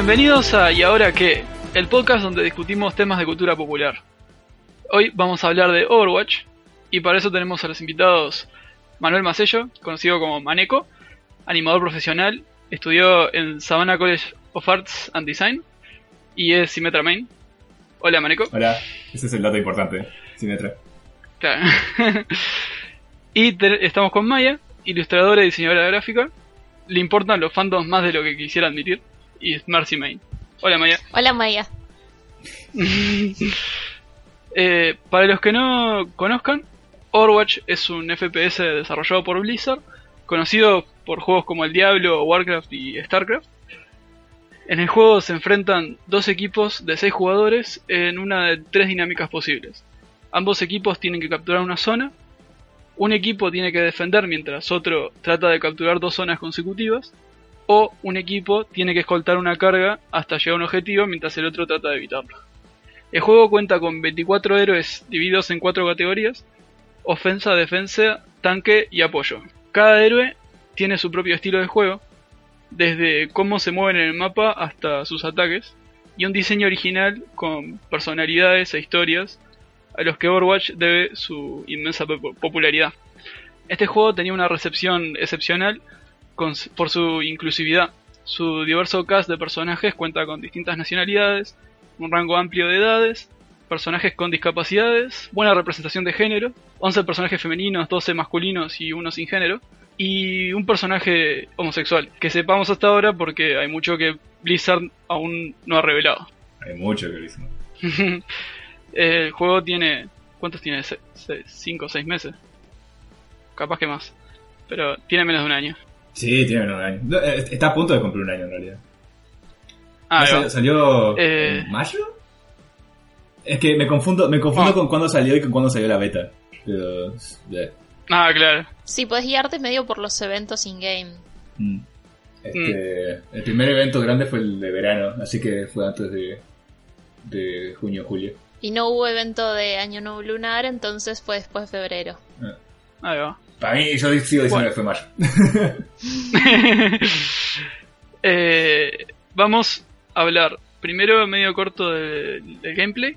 Bienvenidos a ¿Y ahora qué? El podcast donde discutimos temas de cultura popular. Hoy vamos a hablar de Overwatch y para eso tenemos a los invitados Manuel Macello, conocido como Maneco, animador profesional, estudió en Savannah College of Arts and Design y es Symmetra Main. Hola Maneco. Hola, ese es el dato importante, Symmetra. Claro. y estamos con Maya, ilustradora y diseñadora gráfica. Le importan los fandoms más de lo que quisiera admitir y es Marcy Main. Hola Maya. Hola Maya. Eh, para los que no conozcan, Overwatch es un FPS desarrollado por Blizzard, conocido por juegos como el Diablo, Warcraft y Starcraft. En el juego se enfrentan dos equipos de seis jugadores en una de tres dinámicas posibles. Ambos equipos tienen que capturar una zona, un equipo tiene que defender mientras otro trata de capturar dos zonas consecutivas, o un equipo tiene que escoltar una carga hasta llegar a un objetivo mientras el otro trata de evitarlo. El juego cuenta con 24 héroes divididos en cuatro categorías, ofensa, defensa, tanque y apoyo. Cada héroe tiene su propio estilo de juego, desde cómo se mueven en el mapa hasta sus ataques, y un diseño original con personalidades e historias a los que Overwatch debe su inmensa popularidad. Este juego tenía una recepción excepcional por su inclusividad. Su diverso cast de personajes cuenta con distintas nacionalidades, un rango amplio de edades, personajes con discapacidades, buena representación de género, 11 personajes femeninos, 12 masculinos y uno sin género, y un personaje homosexual, que sepamos hasta ahora porque hay mucho que Blizzard aún no ha revelado. Hay mucho que Blizzard. El juego tiene... ¿Cuántos tiene? ¿Cinco o seis meses? Capaz que más. Pero tiene menos de un año. Sí, tiene un año. Eh, está a punto de cumplir un año en realidad. Ah, salió, eh... en mayo? Es que me confundo, me confundo ah. con cuándo salió y con cuándo salió la beta. Pero, Ah, claro. Sí, puedes guiarte medio por los eventos in-game. Mm. Este, mm. El primer evento grande fue el de verano, así que fue antes de, de junio julio. Y no hubo evento de Año Nuevo Lunar, entonces fue después de febrero. Ah. Ahí va. Para mí, yo sigo diciendo que fue mayo. eh, vamos a hablar primero medio corto del gameplay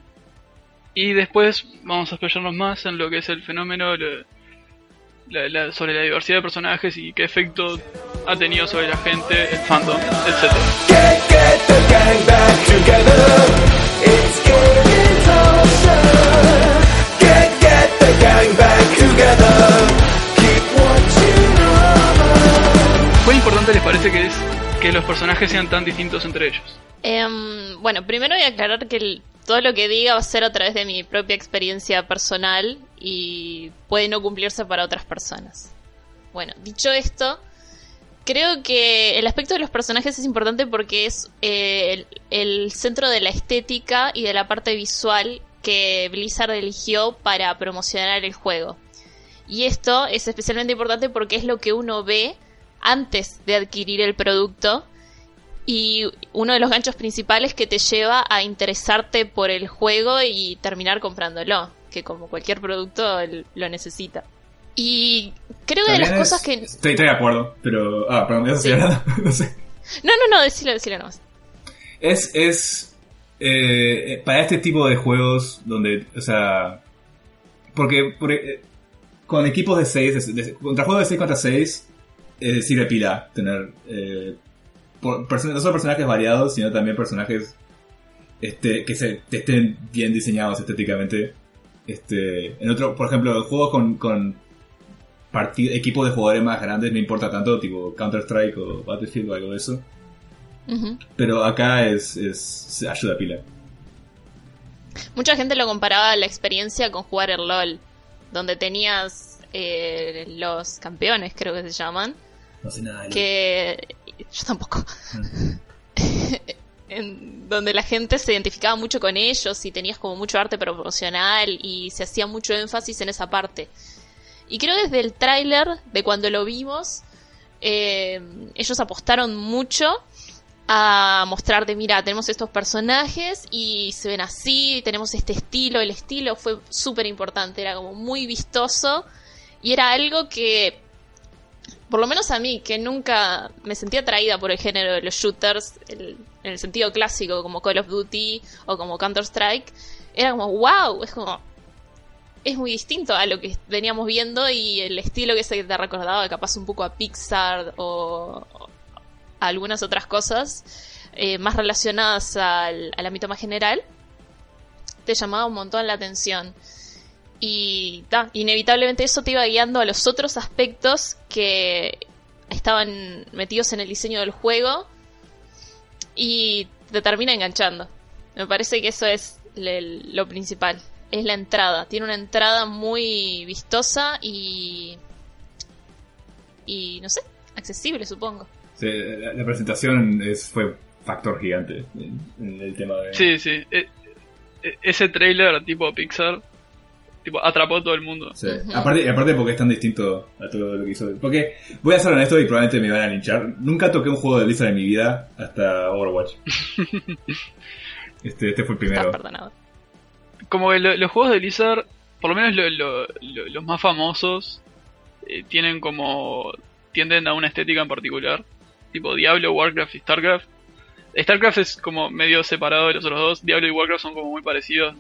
y después vamos a explayarnos más en lo que es el fenómeno sobre la diversidad de personajes y qué efecto ha tenido sobre la gente, el fandom, etc. ¿Cuán importante les parece que es que los personajes sean tan distintos entre ellos? Em, bueno, primero voy a aclarar que todo lo que diga va a ser a través de mi propia experiencia personal y puede no cumplirse para otras personas. Bueno, dicho esto, creo que el aspecto de los personajes es importante porque es eh, el, centro de la estética y de la parte visual que Blizzard eligió para promocionar el juego. Y esto es especialmente importante porque es lo que uno ve antes de adquirir el producto y uno de los ganchos principales que te lleva a interesarte por el juego y terminar comprándolo, que como cualquier producto lo necesita. Y creo que de las cosas que... Estoy, de acuerdo, pero... Ah, perdón, ¿ya sí. no sé. No, no, no, decilo, decilo nomás. Es, es... Eh, para este tipo de juegos donde, o sea... Porque, porque con equipos de 6, contra juegos de 6 contra 6, es decir, de pila tener eh, no solo personajes variados, sino también personajes este, que se, estén bien diseñados estéticamente. Este, en otro, por ejemplo, juegos con, con equipos de jugadores más grandes no importa tanto, tipo Counter-Strike o Battlefield o algo de eso. Pero acá es, es ayuda a pila. Mucha gente lo comparaba a la experiencia con jugar el LOL, donde tenías eh, los campeones, creo que se llaman. No sé nada. Que yo tampoco. en donde la gente se identificaba mucho con ellos y tenías como mucho arte proporcional y se hacía mucho énfasis en esa parte. Y creo desde el tráiler, de cuando lo vimos, eh, ellos apostaron mucho a mostrarte, mira, tenemos estos personajes y se ven así, tenemos este estilo, el estilo fue súper importante, era como muy vistoso y era algo que por lo menos a mí, que nunca me sentía atraída por el género de los shooters, en el sentido clásico, como Call of Duty o como Counter-Strike, era como, wow, es como... Es muy distinto a lo que veníamos viendo y el estilo que se te recordaba, capaz un poco a Pixar o, a algunas otras cosas eh, más relacionadas al, al ámbito más general, te llamaba un montón la atención. Y ta, inevitablemente eso te iba guiando a los otros aspectos que estaban metidos en el diseño del juego y te termina enganchando. Me parece que eso es le- lo principal. Es la entrada. Tiene una entrada muy vistosa y. y no sé, accesible supongo. Sí, la, la presentación es, fue factor gigante en, en el tema de... Sí, sí. E- e- ese trailer tipo Pixar tipo atrapó a todo el mundo. Sí. Aparte, aparte porque es tan distinto a todo lo que hizo. Porque, voy a ser honesto y probablemente me van a linchar. Nunca toqué un juego de Blizzard en mi vida hasta Overwatch. este, este fue el primero. perdonado. Como que lo- los juegos de Blizzard, por lo menos lo- lo- lo- los más famosos, eh, tienen como. tienden a una estética en particular. Tipo Diablo, Warcraft y Starcraft. Starcraft es como medio separado de los otros dos. Diablo y Warcraft son como muy parecidos.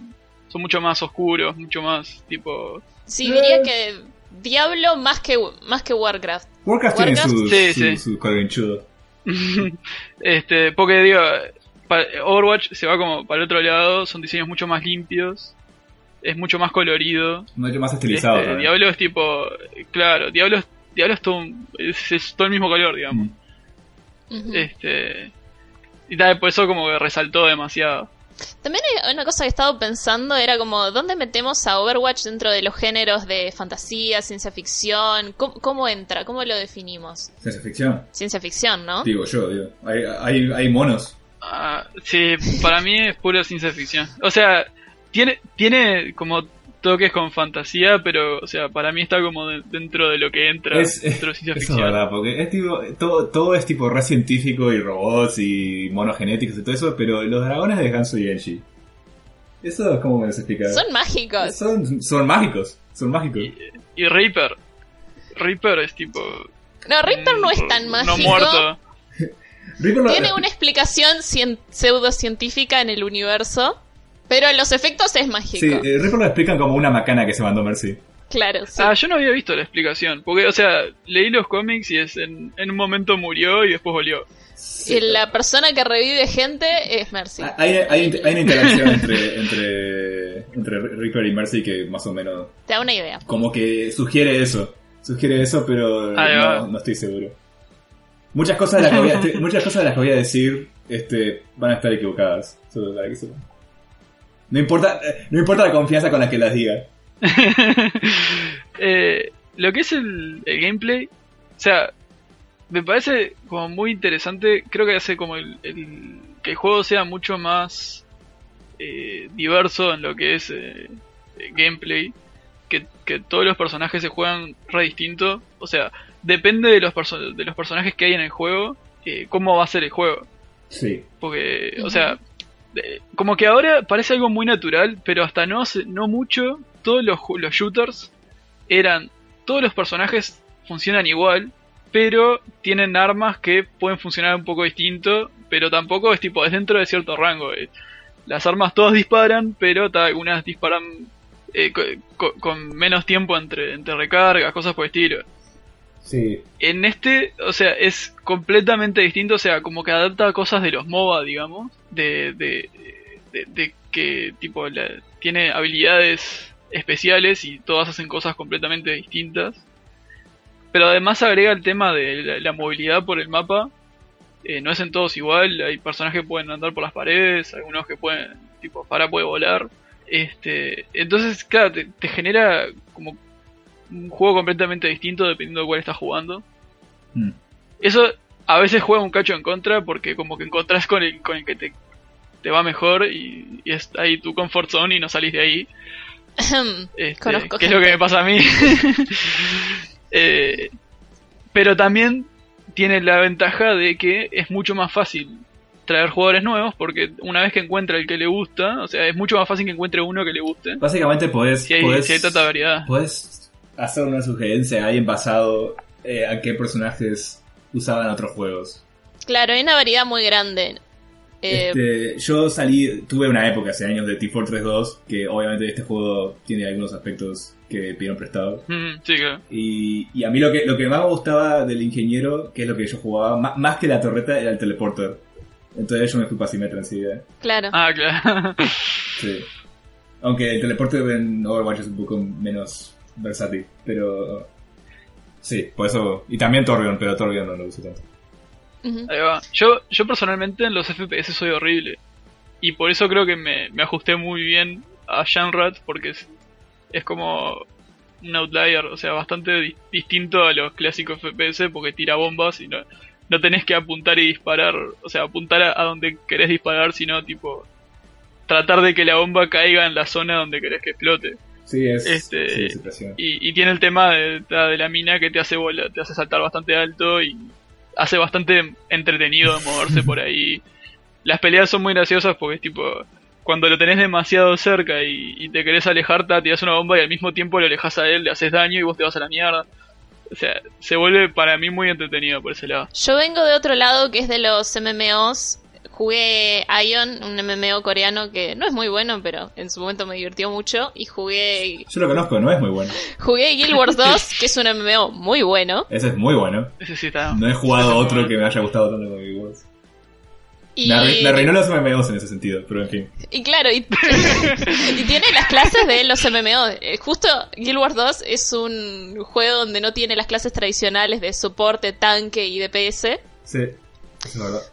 Son mucho más oscuros, mucho más tipo. Sí, Eh. diría que Diablo más que, más que Warcraft. Warcraft tiene su, Sí, su, sí. su este, porque digo, Overwatch se va como para el otro lado, son diseños mucho más limpios, es mucho más colorido. Mucho más estilizado. Este. Diablo es tipo, claro, Diablo es, Diablo es todo, un- es, es todo el mismo color, digamos. Mm. Este, y tal, por eso como que resaltó demasiado. También hay una cosa que he estado pensando era como, ¿dónde metemos a Overwatch dentro de los géneros de fantasía, ciencia ficción? ¿Cómo, cómo entra? ¿Cómo lo definimos? Ciencia ficción. Ciencia ficción, ¿no? Digo yo, digo. Hay, hay, hay monos. Ah, sí, para mí es pura ciencia ficción. O sea, tiene, tiene como toques con fantasía, pero, o sea, para mí está como de- dentro de lo que entra Es, dentro de ciencia eso es ficción. verdad, porque es tipo, todo, todo es tipo re científico y robots y monos genéticos y todo eso, pero los dragones de Ganso y Enchi. Eso es como me lo explica. Son mágicos. Son, son mágicos. Son mágicos. Y Reaper. Reaper es tipo. No, Reaper no es tan No mágico. muerto. Reaper lo- Tiene una explicación cien- pseudocientífica en el universo, pero en los efectos es mágico. Sí, eh, Reaper lo explican como una macana que se mandó Mercy. Claro, sí. Ah, yo no había visto la explicación. Porque, o sea, leí los cómics y es en, en un momento murió y después volvió. Y la persona que revive gente es Mercy. Ah, Hay, hay, hay una interacción entre, entre, entre Reaper y Mercy que más o menos Te da una idea. como que sugiere eso. Sugiere eso, pero no, no estoy seguro. Muchas cosas de las que voy a, te- muchas cosas de las que voy a decir este, van a estar equivocadas. Solo para que sepan. No importa, no importa la confianza con la que las diga. Eh, lo que es el, el gameplay, o sea, me parece como muy interesante. Creo que hace como el, el- que el juego sea mucho más eh, diverso en lo que es eh, gameplay. Que, que todos los personajes se juegan re distinto. O sea, depende de los, perso- de los personajes que hay en el juego, eh, cómo va a ser el juego. Sí. Porque, o sea, como que ahora parece algo muy natural, pero hasta no no mucho, todos los, shooters eran, todos los personajes funcionan igual, pero tienen armas que pueden funcionar un poco distinto, pero tampoco es tipo, es dentro de cierto rango. eh. Las armas todas disparan, pero algunas disparan eh, co- co- con menos tiempo entre, entre recargas, cosas por el estilo. Sí. En este, o sea, es completamente distinto, o sea, como que adapta cosas de los MOBA, digamos, de, de, que tipo la- tiene habilidades especiales y todas hacen cosas completamente distintas. Pero además agrega el tema de la, movilidad por el mapa. Eh, no es en todos igual, hay personajes que pueden andar por las paredes, algunos que pueden, tipo, para puede volar. Este, entonces, claro, te genera como un juego completamente distinto dependiendo de cuál estás jugando. Mm. Eso a veces juega un cacho en contra porque como que encontrás con el, con el que te, te va mejor y, y es ahí tu comfort zone y no salís de ahí. Este, Conozco que es lo que me pasa a mí. Eh, pero también tiene la ventaja de que es mucho más fácil traer jugadores nuevos porque una vez que encuentra el que le gusta, o sea, es mucho más fácil que encuentre uno que le guste. Básicamente podés, Si hay, podés, si hay tanta variedad. podés hacer una sugerencia a alguien basado eh, a qué personajes usaban otros juegos. Claro, hay una variedad muy grande. Eh, Este, yo salí, tuve una época hace años de T4 3.2, que obviamente este juego tiene algunos aspectos que pidieron prestado. Mm, sí, claro. Y, y a mí lo que, lo que más me gustaba del ingeniero, que es lo que yo jugaba, ma- más, que la torreta, era el teleporter. Entonces yo me fui para Symmetra enseguida. claro. Ah, claro. Sí. Aunque el teleporte en Overwatch es un poco menos versátil, pero... Sí, por eso... Y también Torbjorn, pero Torbjorn no lo uso tanto. Ahí va. Yo, yo personalmente en los FPS soy horrible. Y por eso creo que me, me ajusté muy bien a Shanrat, porque es, es como un outlier, o sea, bastante di- distinto a los clásicos FPS, porque tira bombas y no, no tenés que apuntar y disparar, o sea, apuntar a, a donde querés disparar, sino tipo tratar de que la bomba caiga en la zona donde querés que explote. Sí, es... Este- Sí. Y, y tiene el tema de, de la mina que te hace volar, te hace saltar bastante alto y hace bastante entretenido moverse por ahí. Las peleas son muy graciosas porque es tipo, cuando lo tenés demasiado cerca y, y te querés alejar, te tiras una bomba y al mismo tiempo lo alejas a él, le haces daño y vos te vas a la mierda. O sea, se vuelve para mí muy entretenido por ese lado. Yo vengo de otro lado que es de los MMOs. Jugué Ion, un MMO coreano que no es muy bueno, pero en su momento me divirtió mucho. Y jugué, Yo lo conozco, no es muy bueno. jugué Guild Wars 2, que es un MMO muy bueno. Ese es muy bueno. Ese sí está. No he jugado otro bueno. que me haya gustado tanto como Guild Wars. Y, me arruinó los MMOs en ese sentido, pero en fin. y claro, y, y tiene las clases de los MMO. Eh, Justo Guild Wars 2 es un juego donde no tiene las clases tradicionales de soporte, tanque y DPS. Sí,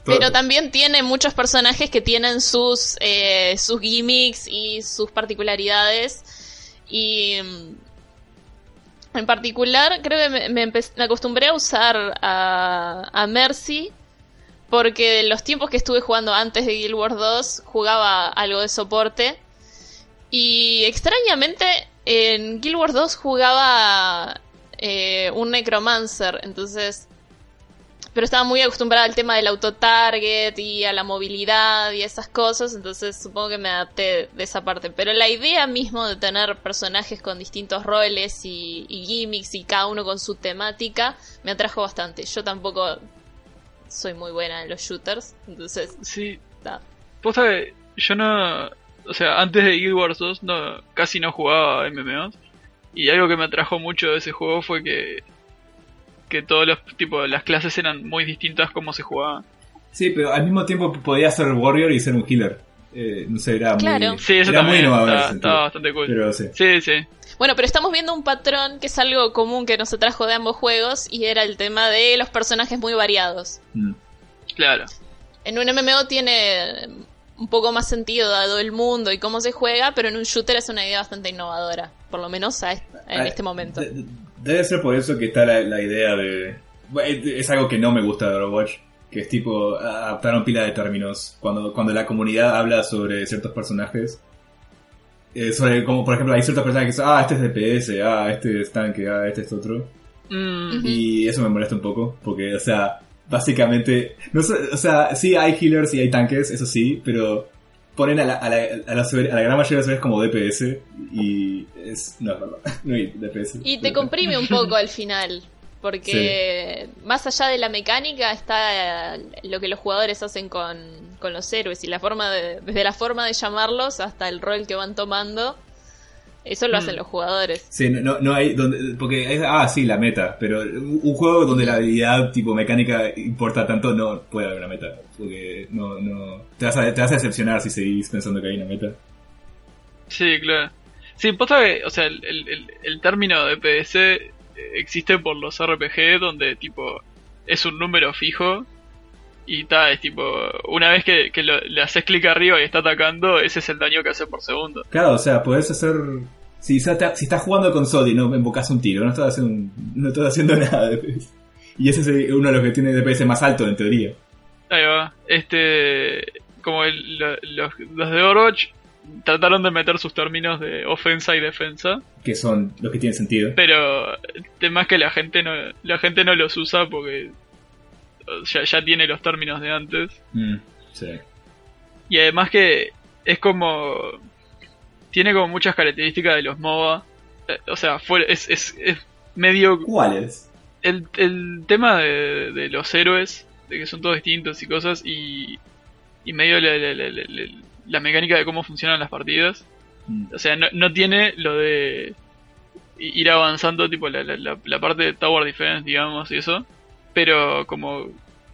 Pero también tiene muchos personajes que tienen sus, eh, sus gimmicks y sus particularidades. Y mm, en particular creo que me, me empe- me acostumbré a usar a, a Mercy. Porque los tiempos que estuve jugando antes de Guild Wars 2 jugaba algo de soporte. Y extrañamente en Guild Wars 2 jugaba eh, un Necromancer. Entonces pero estaba muy acostumbrada al tema del autotarget y a la movilidad y esas cosas, entonces supongo que me adapté de esa parte. Pero la idea mismo de tener personajes con distintos roles y, y gimmicks y cada uno con su temática me atrajo bastante. Yo tampoco soy muy buena en los shooters, entonces Sí, yo no. O sea, antes de Guild Wars 2 no, casi no jugaba MMOs. Y algo que me atrajo mucho de ese juego fue que. Que todos los tipo las clases eran muy distintas como se jugaban. Sí, pero al mismo tiempo podía ser Warrior y ser un healer. Eh, no sé, era Claro. muy... Sí, eso era muy también innovador está, bastante cool. Pero sí. Sí, sí. Bueno, pero estamos viendo un patrón que es algo común que nos atrajo de ambos juegos y era el tema de los personajes muy variados. Mm. Claro. En un MMO tiene un poco más sentido dado el mundo y cómo se juega, pero en un shooter es una idea bastante innovadora, por lo menos a est- en este momento. De- de- Debe ser por eso que está la, la idea de... Bueno, Es algo que no me gusta de Overwatch, que es tipo, adaptaron pila de términos. Cuando, cuando la comunidad habla sobre ciertos personajes, eh, sobre como por ejemplo hay ciertos personajes que dicen, ah, este es DPS, ah, este es tanque, ah, este es otro. Mm. Y eso me molesta un poco, porque, o sea, básicamente, no sé, o sea, sí hay healers y hay tanques, eso sí, pero ponen a la, a la, a la, a la gran mayoría de las veces como DPS y es, no es verdad, no hay DPS. Y te comprime un poco al final, porque más allá de la mecánica está lo que los jugadores hacen con, con los héroes y la forma de, desde la forma de llamarlos hasta el rol que van tomando. Eso lo Mm. hacen los jugadores. Sí, no, no hay, donde, porque es, ah, sí, la meta, pero un un juego donde la habilidad tipo mecánica importa tanto, no puede haber una meta, porque no, no, te vas a, te vas a decepcionar si seguís pensando que hay una meta. Sí, claro. Sí, posta que, o sea, el, el, el- el término de PS eh, existe por los RPG donde tipo es un número fijo y ta, es tipo, una vez que, que lo- le haces clic arriba y está atacando, ese es el daño que hace por segundo. Claro, o sea, podés hacer. Si, si estás jugando con Sodi y no invocas un tiro, no estás haciendo, no estás haciendo nada. Y ese es uno de los que tiene DPS más alto, en teoría. Ahí va. Este, como el- lo- los, los de Overwatch trataron de meter sus términos de ofensa y defensa, Que son los que tienen sentido. pero el tema es que la gente no, la gente no los usa porque ya, ya tiene los términos de antes. Mm, sí. Y además que es como. Tiene como muchas características de los MOBA. Eh, O sea, fue, es, es, es medio. ¿Cuáles? El, el tema de, de los héroes, de que son todos distintos y cosas, y. y medio la, la- la- la- la- la mecánica de cómo funcionan las partidas. Mm. O sea, no, no tiene lo de ir avanzando, tipo la- la parte de Tower Defense, digamos, y eso. Pero como,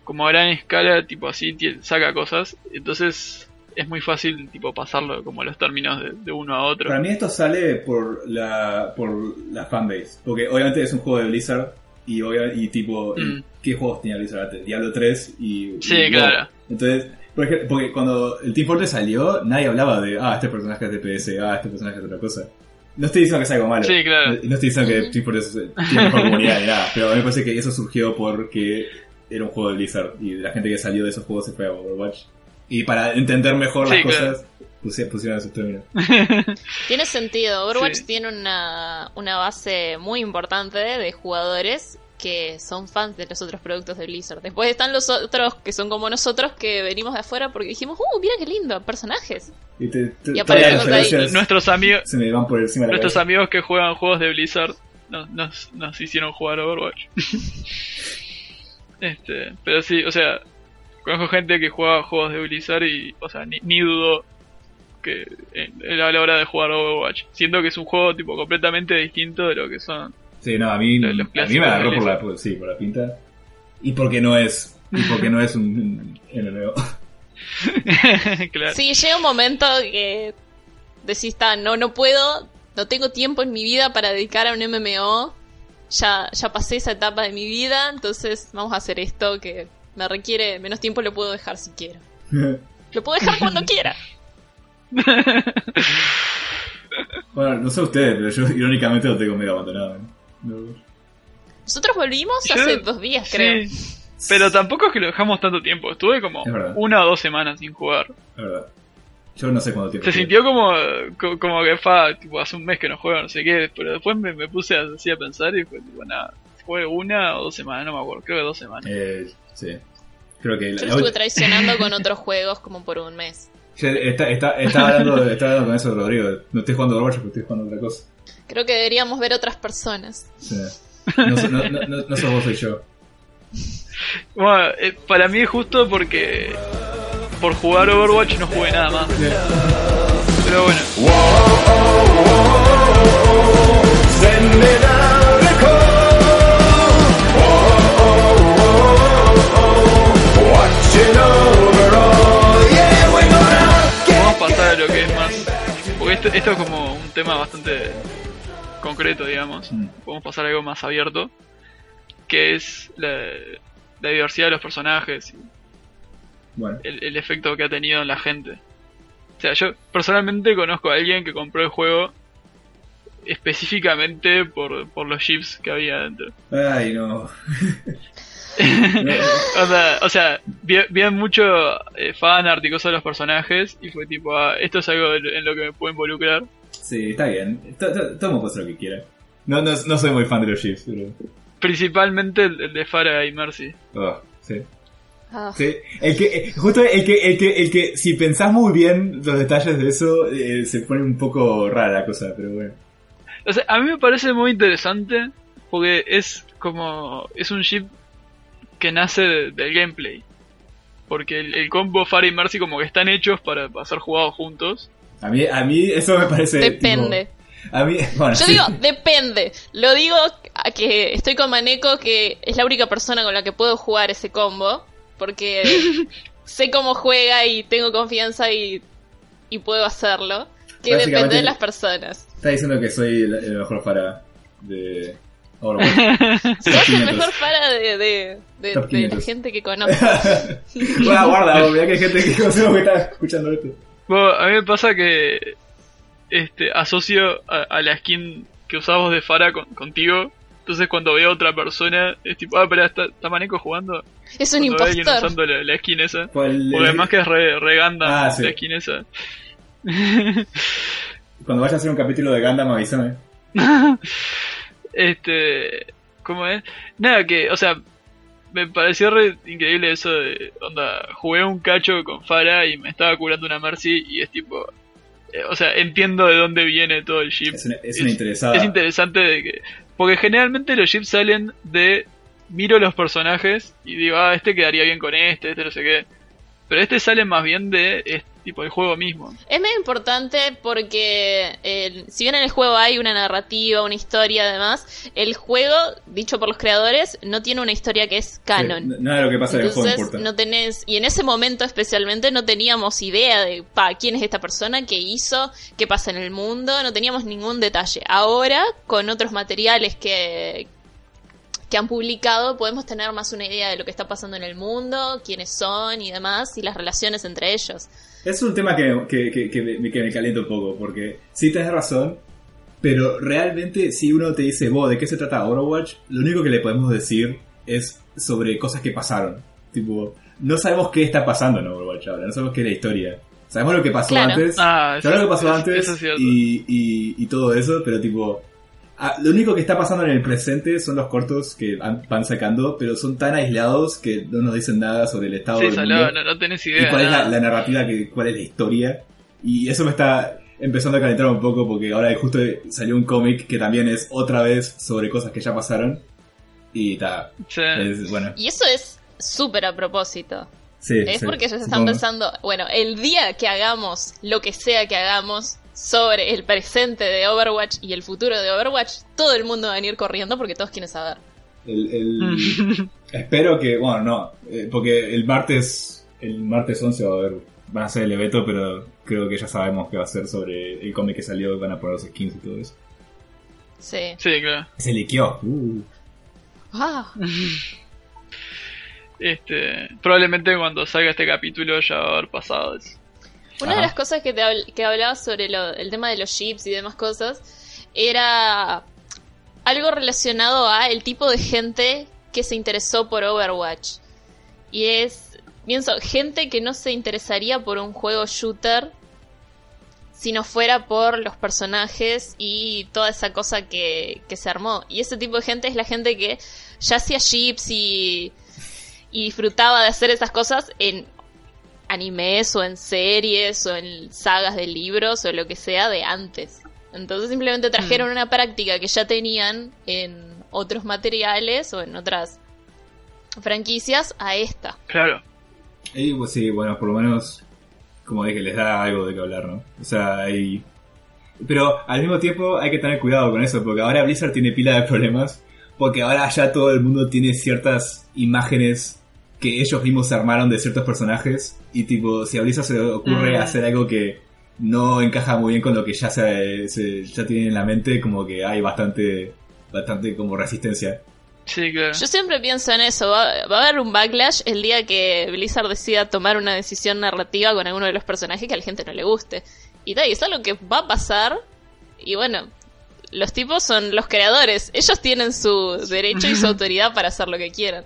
como a gran escala, tipo así, saca cosas. Entonces es muy fácil, tipo, pasarlo como los términos de, de uno a otro. Para mí esto sale por la, por la fanbase. Porque obviamente es un juego de Blizzard. Y, y tipo, Mm. ¿qué juegos tenía Blizzard antes? Diablo 3 y. Sí, y claro. Entonces, por ejemplo, porque cuando el Team Fortress salió, nadie hablaba de, ah, este personaje es DPS, ah, este personaje es otra cosa. No estoy diciendo que sea algo malo. Sí, claro. No, no estoy diciendo que Team Fortress tiene mejor comunidad ni nada. Pero a mí me parece que eso surgió porque era un juego de Blizzard. Y la gente que salió de esos juegos se fue a Overwatch. Y para entender mejor las claro. cosas, pusi- pusieron esos términos. Tiene sentido. Overwatch Sí. tiene una, una base muy importante de jugadores que son fans de los otros productos de Blizzard. Después están los otros que son como nosotros que venimos de afuera porque dijimos, ¡uh, mira qué lindo! Personajes. Y, te, te- Y ahí. Nuestros amigos, se me van por encima de la nuestros cabeza. amigos que juegan juegos de Blizzard nos, nos, nos hicieron jugar Overwatch. este, pero sí, o sea, conozco gente que juega juegos de Blizzard y, o sea, ni, ni dudo que en- en- a la hora de jugar Overwatch. Siento que es un juego tipo completamente distinto de lo que son. Sí, no, a mí, a mí me agarró por la, por- sí, por la pinta. Y porque no es, y porque no es un MMO. claro. Sí, llega un momento que decís, "Ta, no, no puedo, no tengo tiempo en mi vida para dedicar a un MMO. Ya, ya pasé esa etapa de mi vida, entonces vamos a hacer esto que me requiere menos tiempo, lo puedo dejar si quiero. Lo puedo dejar cuando quiera. bueno, no sé ustedes, pero yo irónicamente lo tengo medio abandonado. ¿no? Nosotros volvimos Yo- hace dos días, creo. Pero tampoco es que lo dejamos tanto tiempo. Estuve como Es una o dos semanas sin jugar. La verdad. Yo no sé cuánto tiempo. Se sintió como, co- como que fa, tipo, hace un mes que no juego, no sé qué, pero después me, me puse así a pensar y fue tipo, nada, jugué una o dos semanas, no me acuerdo, creo que dos semanas. Eh, sí. Creo que Yo la lo estuve traicionando con otros juegos como por un mes. Está, está, estaba, hablando, estaba hablando con eso Rodrigo. No estoy jugando Overwatch, pero estoy jugando otra cosa. Creo que deberíamos ver otras personas. Sí. No, no, no, no, no sos vos, soy yo. Bueno, eh, para mí es justo porque por jugar Overwatch no jugué nada más. Pero bueno, esto, esto es como un tema bastante concreto, digamos. Mm. Podemos pasar a algo más abierto. Que es la, la diversidad de los personajes y Bueno, el, el efecto que ha tenido en la gente. O sea, yo personalmente conozco a alguien que compró el juego específicamente por, por los chips que había dentro. ay, no. O sea, o sea vi, vi mucho eh, fan art y cosas de los personajes y fue tipo, ah, esto es algo en lo que me puedo involucrar. Sí, está bien. To- to- Todo puede hacer lo que quiera. No, no, no soy muy fan de los chips, pero. Principalmente el, el de Farah y Mercy. Oh, sí. Ah, Sí, el que, eh, justo el que, el que, el que, si pensás muy bien los detalles de eso, eh, se pone un poco rara la cosa, pero bueno. O sea, a mí me parece muy interesante porque es como. Es un chip que nace de- del gameplay. Porque el, el combo Farah y Mercy como que están hechos para, para ser jugados juntos. A mí, a mí eso me parece. Depende. tipo, a mí, bueno, Yo sí. digo, depende. Lo digo a que estoy con Maneco, que es la única persona con la que puedo jugar ese combo. Porque sé cómo juega y tengo confianza y, y puedo hacerlo. Que depende de las personas. Está diciendo que soy el, el mejor para de Overwatch. Sos el 500. mejor para de, de, de- de la 500. gente que conozco. Guarda, guarda, mirá que hay gente que conocemos que está escuchando esto. Bueno, a mí me pasa que este asocio a, a la skin que usamos de Farah con- contigo. Entonces cuando veo a otra persona es tipo, ah, pero está, está Maneco jugando. Es un Cuando veo impostor. usando la, la skin esa. ¿Cuál- Porque además que es re, re Gundam Ah, sí. la skin esa. Cuando vayas a hacer un capítulo de Gundam, avísame. Este, ¿cómo es? Nada, que, o sea, me pareció re increíble eso de, onda, jugué un cacho con Farah y me estaba curando una Mercy y es tipo, eh, o sea, entiendo de dónde viene todo el ship. Es una, es una interesada. es interesante de que, porque generalmente los ships salen de, miro los personajes y digo, ah, este quedaría bien con este, este no sé qué. Pero este sale más bien de este tipo de juego mismo. Es medio importante porque eh, si bien en el juego hay una narrativa, una historia además, el juego, dicho por los creadores, no tiene una historia que es canon. Sí, nada de lo que pasa en el juego importa. no tenés, y en ese momento especialmente no teníamos idea de pa, quién es esta persona, qué hizo, qué pasa en el mundo, no teníamos ningún detalle. Ahora, con otros materiales que, que han publicado, podemos tener más una idea de lo que está pasando en el mundo, quiénes son y demás, y las relaciones entre ellos. Es un tema que, que, que, que me, que me calienta un poco, porque sí tenés razón, pero realmente si uno te dice, vos, ¿de qué se trata Overwatch? Lo único que le podemos decir es sobre cosas que pasaron. Tipo, no sabemos qué está pasando en Overwatch ahora, no sabemos qué es la historia. Sabemos lo que pasó Claro. antes, Ah, sabemos lo que pasó antes eso es y, y, y todo eso, pero tipo... ah, lo único que está pasando en el presente son los cortos que van sacando, pero son tan aislados que no nos dicen nada sobre el estado Sí, del salado, mundo no, no tenés y idea. cuál es la, nada. la narrativa, que, cuál es la historia. Y eso me está empezando a calentar un poco porque ahora justo salió un cómic que también es otra vez sobre cosas que ya pasaron. Y está, Sí. es, bueno, Y eso es súper a propósito. sí. Es sí, porque ellos están supongo. pensando, bueno, el día que hagamos lo que sea que hagamos sobre el presente de Overwatch y el futuro de Overwatch, todo el mundo va a venir corriendo porque todos quieren saber. El- el- espero que, bueno, no, eh, porque el martes, el martes 11 va a haber, van a hacer el evento, pero creo que ya sabemos que va a ser sobre el cómic que salió y van a poner los skins y todo eso. Sí. Sí, claro. Se liqueó. Uh. Ah, Este, probablemente cuando salga este capítulo ya va a haber pasado eso. Una de las cosas que, te habl- que hablabas sobre lo- el tema de los chips y demás cosas era algo relacionado a el tipo de gente que se interesó por Overwatch. Y es, pienso, gente que no se interesaría por un juego shooter si no fuera por los personajes y toda esa cosa que, que se armó. Y ese tipo de gente es la gente que ya hacía chips y, y disfrutaba de hacer esas cosas en animes o en series o en sagas de libros o lo que sea de antes. Entonces simplemente trajeron una práctica que ya tenían en otros materiales o en otras franquicias a esta. Claro. Y pues sí, bueno, por lo menos, como dije, les da algo de qué hablar, ¿no? O sea, hay... Pero al mismo tiempo hay que tener cuidado con eso, porque ahora Blizzard tiene pila de problemas, porque ahora ya todo el mundo tiene ciertas imágenes que ellos mismos se armaron de ciertos personajes, y tipo, si a Blizzard se le ocurre Mm. hacer algo que no encaja muy bien con lo que ya se, se- ya tienen en la mente, como que hay bastante, bastante como resistencia. Sí, claro. Yo siempre pienso en eso, va, va a haber un backlash el día que Blizzard decida tomar una decisión narrativa con alguno de los personajes que a la gente no le guste. Y tal, y es algo que va a pasar, y bueno, los tipos son los creadores, ellos tienen su derecho y su autoridad para hacer lo que quieran.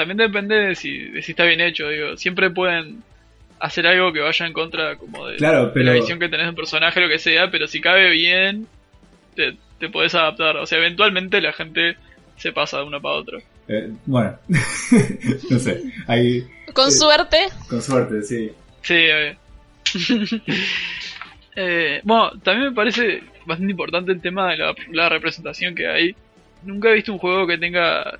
También depende de si, de si está bien hecho, digo. Siempre pueden hacer algo que vaya en contra como de, Claro, de pero- la visión que tenés de un personaje, lo que sea, pero si cabe bien, te, te podés adaptar. O sea, eventualmente la gente se pasa de una para otra. Eh, bueno, no sé, hay... Con Sí. suerte, Con suerte, sí. Sí, eh. Eh, bueno, también me parece bastante importante el tema de la, la representación que hay. Nunca he visto un juego que tenga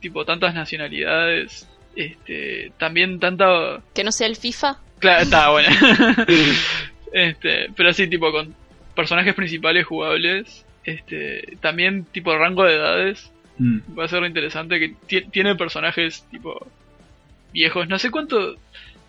tipo tantas nacionalidades, este, también tanta que no sea el FIFA. Claro, está bueno. este, pero sí, tipo, con personajes principales jugables. Este, también, tipo, rango de edades. Mm. Va a ser interesante que ti- tiene personajes, tipo, viejos. No sé cuánto.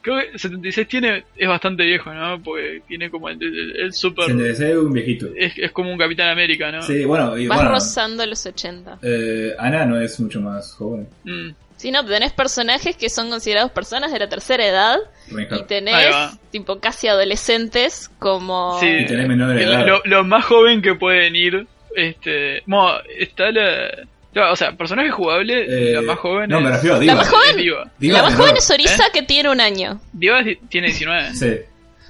Creo que 76 tiene, es bastante viejo, ¿no? Porque tiene como el, el, el super. Se enderece un viejito. Es, es como un Capitán América, ¿no? Sí, bueno, y Vas bueno, rozando los 80. eh, Ana no es mucho más joven. Mm, Si no, tenés personajes que son considerados personas de la tercera edad y tenés tipo casi adolescentes como... Sí. Y tenés menor lo, edad. lo- lo más joven que pueden ir. Este. Bueno, está la. O sea, personaje jugable, Eh, la más joven No, me refiero a La Diva. más joven- es Diva. Diva la más joven es Orisa ¿Eh? que tiene un año. Diva es tiene 19. Sí.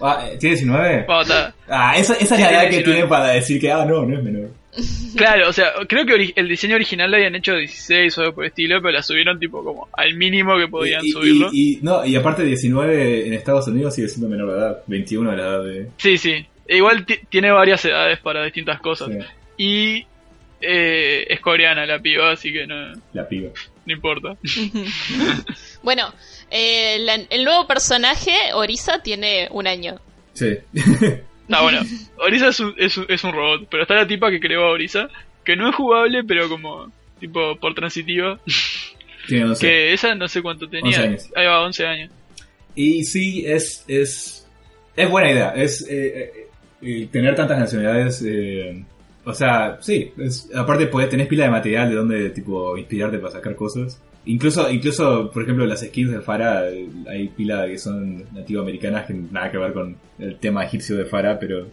Ah, eh, ¿Tiene 19? Bueno, está- Ah, esa, esa es la edad que 19. tiene para decir que, ah, no, no es menor. Claro, o sea, creo que el diseño original lo habían hecho 16 o algo por el estilo, pero la subieron tipo como al mínimo que podían y, y- subirlo. Y, no, y aparte 19 en Estados Unidos sigue siendo menor de edad. 21 de la edad de... Sí, sí. E igual ti- tiene varias edades para distintas cosas. sí, Y eh, es coreana la piba, así que no, la piba. no importa. Bueno, eh, la- el nuevo personaje, Orisa, tiene un año. Sí. Está bueno. Orisa es un, es, un, es un robot, pero está la tipa que creó a Orisa, que no es jugable, pero como tipo por transitiva. Tiene 11. Que esa no sé cuánto tenía. 11 años. Ahí va, 11 años. Y sí, es, es, es buena idea. Es eh, eh, eh, tener tantas nacionalidades. eh, o sea, sí. Es, aparte, podés, tenés pila de material de donde tipo inspirarte para sacar cosas. Incluso, incluso, por ejemplo, las skins de Farah, eh, hay pila que son nativoamericanas que nada que ver con el tema egipcio de Farah, pero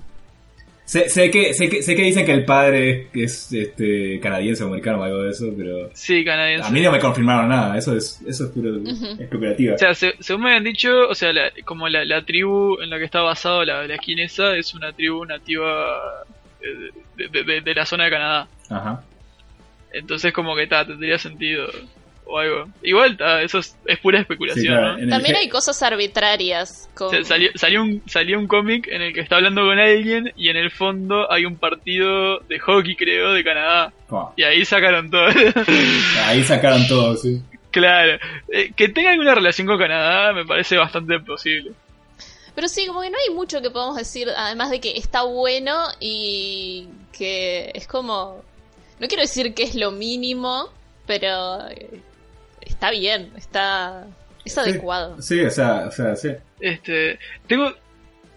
sé, sé que sé que sé que dicen que el padre es este canadiense o americano o algo de eso, pero Sí, canadiense. a mí no me confirmaron nada. Eso es eso es puro especulativa. O sea, se- según me habían dicho, o sea, la- como la, la tribu en la que está basado la, la skin esa es una tribu nativa de, de- de- de la zona de Canadá. Ajá. Entonces como que ta, tendría sentido o algo. Igual ta, eso es, es pura especulación, Sí, claro, ¿no? en el También hay cosas arbitrarias. Salió, salió un, salió un cómic en el que está hablando con alguien y en el fondo hay un partido de hockey, creo, de Canadá. Y ahí sacaron todo. Ahí sacaron todo, sí. claro. Eh, que tenga alguna relación con Canadá me parece bastante posible. Pero sí, como que no hay mucho que podamos decir, además de que está bueno y que es como... No quiero decir que es lo mínimo, pero eh, está bien, está... Es adecuado. Sí, o sea, o sea, sí. Este, tengo,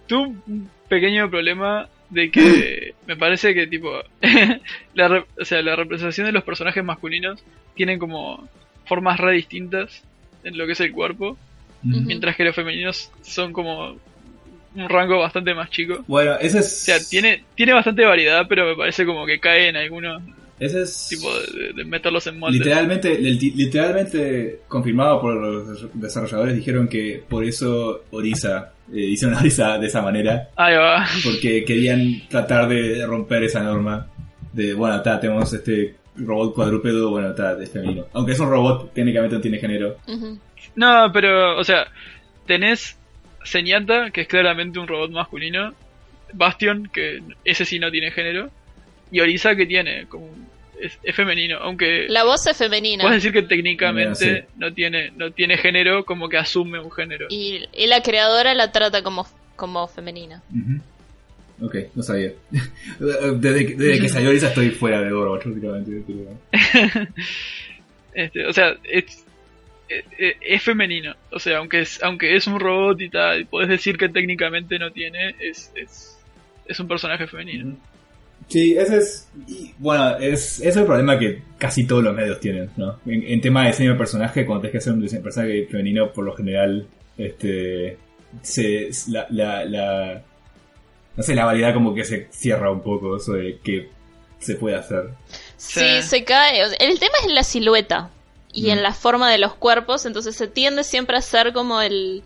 tuve un pequeño problema de que me parece que tipo, la, re- o sea, la representación de los personajes masculinos tienen como formas re distintas en lo que es el cuerpo, mientras que los femeninos son como un rango bastante más chico. Bueno, ese es. O sea, tiene, tiene bastante variedad, pero me parece como que cae en algunos Ese es. tipo de, de- meterlos en moldes. Literalmente, li- literalmente confirmado por los desarrolladores, dijeron que por eso Orisa eh, hicieron Orisa de esa manera, Ahí va. porque querían tratar de romper esa norma de, bueno, está, tenemos este robot cuadrúpedo, bueno, está, es femenino. Aunque es un robot, técnicamente no tiene género. No, pero, o sea, tenés Señata, que es claramente un robot masculino, Bastion, que ese sí no tiene género, y Orisa, que tiene, como, es, es femenino, aunque La voz es femenina. puedes decir que técnicamente sí. no tiene no tiene género, como que asume un género. Y, y la creadora la trata como, como femenina. Ujú. Ok, no sabía. Desde que, desde que salió Orisa estoy fuera de Overwatch, básicamente. pero- Este, o sea, es, es, es femenino, o sea, aunque es aunque es un robot y tal, y podés decir que técnicamente no tiene, es, es, es un personaje femenino. Sí, ese es. y, bueno, es, ese es el problema que casi todos los medios tienen, ¿no? En, en tema de diseño de personaje, cuando tienes que hacer un diseño de personaje femenino, por lo general, este. Se, la, la, la- No sé, la variedad como que se cierra un poco, eso de que se puede hacer. Sí, Sí. se cae. el tema es la silueta y Mm. en la forma de los cuerpos, entonces se tiende siempre a ser como el...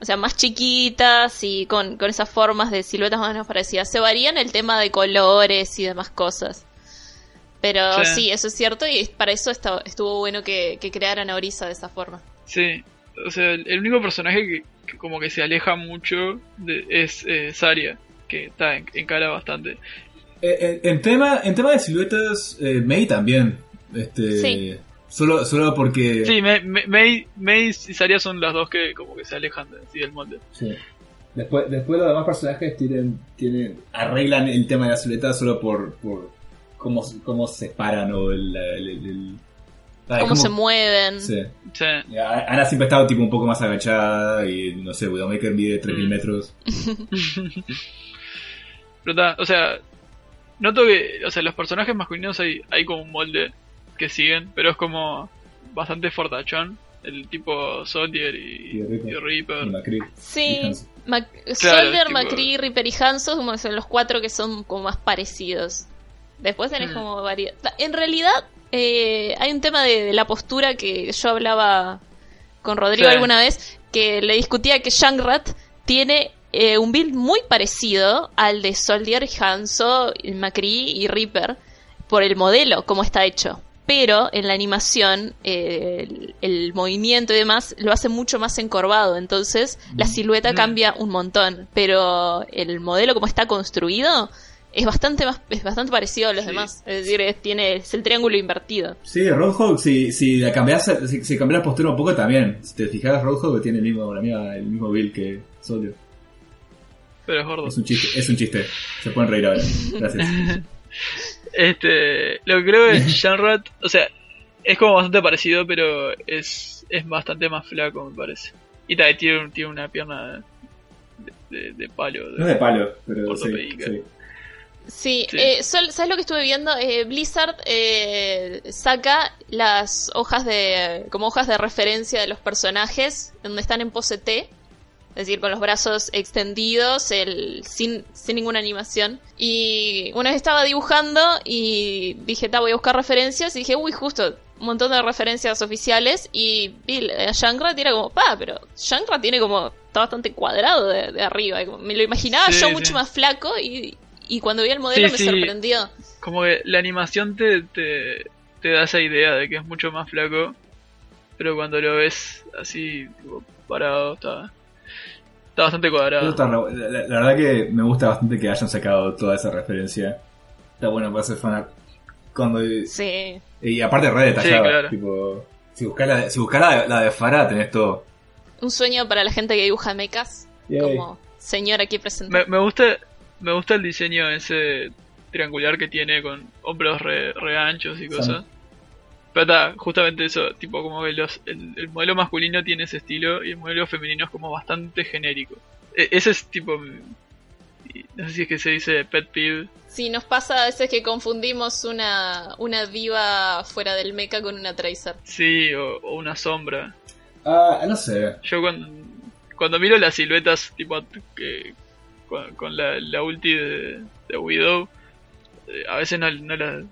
O sea, más chiquitas y con, con esas formas de siluetas más o menos parecidas. Se varían el tema de colores y demás cosas. Pero Sí. sí, eso es cierto y para eso está- estuvo bueno que, que crearan a Orisa de esa forma. Sí, o sea, el, el único personaje que, que como que se aleja mucho de- es eh, Saria, que está en, encara bastante. Eh, en, en tema, en tema de siluetas, eh, Mei también. Este, Sí. Solo, solo porque. Sí, Mei, Mei y Saria son las dos que como que se alejan de- sí, del molde. Sí. Después, después los demás personajes tienen, tienen, arreglan el tema de la silueta solo por, por cómo, cómo se paran o el... el- el- el- ay, Cómo se mueven. Sí. Sí, Ana siempre ha estado tipo un poco más agachada y no sé, Widowmaker mide 3000 Mm. metros. pero está, o sea, noto que, o sea, los personajes masculinos hay, hay como un molde que siguen, pero es como bastante fortachón, el tipo Soldier y, Y Reaper. y Reaper. Y Macri. Sí. Mac- Claro, Soldier, tipo- Macri, Reaper y Hanzo como son los cuatro que son como más parecidos. Después tenés Mm. como variedad. En realidad, eh, hay un tema de, de la postura que yo hablaba con Rodrigo Sí. alguna vez, que le discutía que Shangrat tiene eh, un build muy parecido al de Soldier, Hanzo, Macri y Reaper por el modelo, como está hecho. Pero en la animación, eh, el, el movimiento y demás lo hace mucho más encorvado. Entonces, la silueta Mm. cambia un montón. Pero el modelo, como está construido, es bastante más es bastante parecido a los Sí. demás. Es decir, es, tiene, es el triángulo invertido. Sí, Roadhog, si, si la cambias, si, si cambias la postura un poco también. Si te fijas, Roadhog tiene el mismo, la misma, el mismo build que Soldier. Pero es gordo. Es un chiste, es un chiste. Se pueden reír ahora. Gracias. Este, lo que creo es Shanrat, o sea, es como bastante parecido, pero es, es bastante más flaco, me parece. Y también tiene, tiene una pierna de, de- de palo. de- No es de palo, pero sí. Sí. Sí, Sí. eh, Sol, ¿sabes lo que estuve viendo? Eh, Blizzard eh, saca las hojas de. como hojas de referencia de los personajes, donde están en pose T, es decir, con los brazos extendidos, el, sin, sin ninguna animación. Y una vez estaba dibujando y dije, ta, voy a buscar referencias, y dije, uy, justo, un montón de referencias oficiales, y vi a Shankra y era como, pa, pero Shankra tiene como. está bastante cuadrado de, de arriba, como- me lo imaginaba Sí, yo sí. mucho más flaco y. Y cuando vi el modelo Sí, me sorprendió. Como que la animación te, te, te da esa idea de que es mucho más flaco, pero cuando lo ves así, tipo, parado, está, está bastante cuadrado. la, la- la verdad que me gusta bastante que hayan sacado toda esa referencia. Está bueno para hacer fanart. Cuando, Sí. y aparte re detallado. Sí, claro. tipo, si buscas la, de- si buscas la, de- la de Farah tenés todo. Un sueño para la gente que dibuja mechas. Yay. Como señor aquí presente. Me, me gusta me gusta el diseño ese triangular que tiene con hombros re, re anchos y cosas. Está, justamente eso, tipo como que los, el, el modelo masculino tiene ese estilo y el modelo femenino es como bastante genérico. E- ese es tipo... y No sé si es que se dice pet peeve. Sí, nos pasa a veces que confundimos una, una diva fuera del mecha con una tracer. Sí, o, o una sombra. Ah, no sé. Yo cuando, cuando miro las siluetas, tipo, que, con, con la, la ulti de, de Widow, eh, a veces no, no, las,